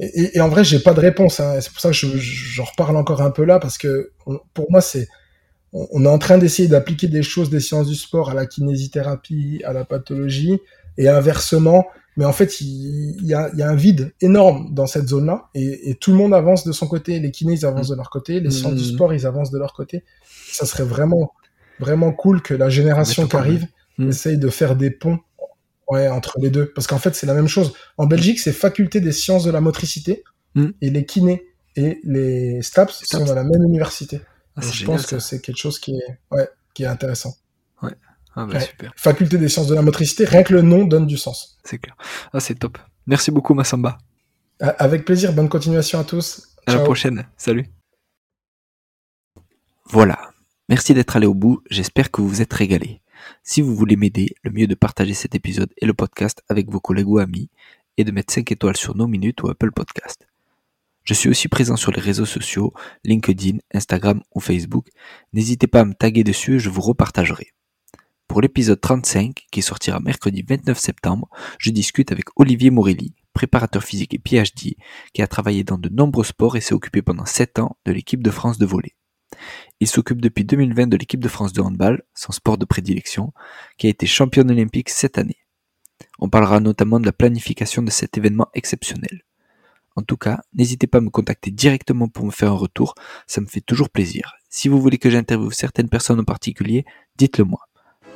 Speaker 2: Et, en vrai, j'ai pas de réponse. Hein, c'est pour ça que je, je- j'en reparle encore un peu là, parce que on- pour moi, c'est. On on est en train d'essayer d'appliquer des choses des sciences du sport à la kinésithérapie, à la pathologie, et inversement, mais en fait, il, il y, a, il y a un vide énorme dans cette zone-là, et, et tout le monde avance de son côté. Les kinés, ils avancent de leur côté, les sciences du sport, ils avancent de leur côté. Ça serait vraiment, vraiment cool que la génération qui arrive
Speaker 1: Mhm.
Speaker 2: essaye de faire des ponts ouais, entre les deux. Parce qu'en fait, c'est la même chose. En Belgique, c'est faculté des sciences de la motricité,
Speaker 1: Mhm.
Speaker 2: et les kinés et les STAPS, sont dans la même université.
Speaker 1: Ah,
Speaker 2: je
Speaker 1: génial,
Speaker 2: pense que c'est quelque chose qui est, ouais, qui est intéressant.
Speaker 1: Ah, bah,
Speaker 2: Ouais.
Speaker 1: super.
Speaker 2: Faculté des sciences de la motricité, rien que le nom donne du sens.
Speaker 1: C'est clair. Ah, c'est top. Merci beaucoup, Massamba.
Speaker 2: Avec plaisir, bonne continuation à tous.
Speaker 1: À la
Speaker 2: Ciao.
Speaker 1: prochaine. Salut. Voilà. Merci d'être allé au bout. J'espère que vous vous êtes régalé. Si vous voulez m'aider, le mieux est de partager cet épisode et le podcast avec vos collègues ou amis et de mettre 5 étoiles sur nos minutes ou Apple Podcast. Je suis aussi présent sur les réseaux sociaux, LinkedIn, Instagram ou Facebook. N'hésitez pas à me taguer dessus et je vous repartagerai. Pour l'épisode 35, qui sortira mercredi 29 septembre, je discute avec Olivier Morelli, préparateur physique et PhD, qui a travaillé dans de nombreux sports et s'est occupé pendant 7 ans de l'équipe de France de volley. Il s'occupe depuis 2020 de l'équipe de France de handball, son sport de prédilection, qui a été championne olympique cette année. On parlera notamment de la planification de cet événement exceptionnel. En tout cas, n'hésitez pas à me contacter directement pour me faire un retour, ça me fait toujours plaisir. Si vous voulez que j'interviewe certaines personnes en particulier, dites-le moi.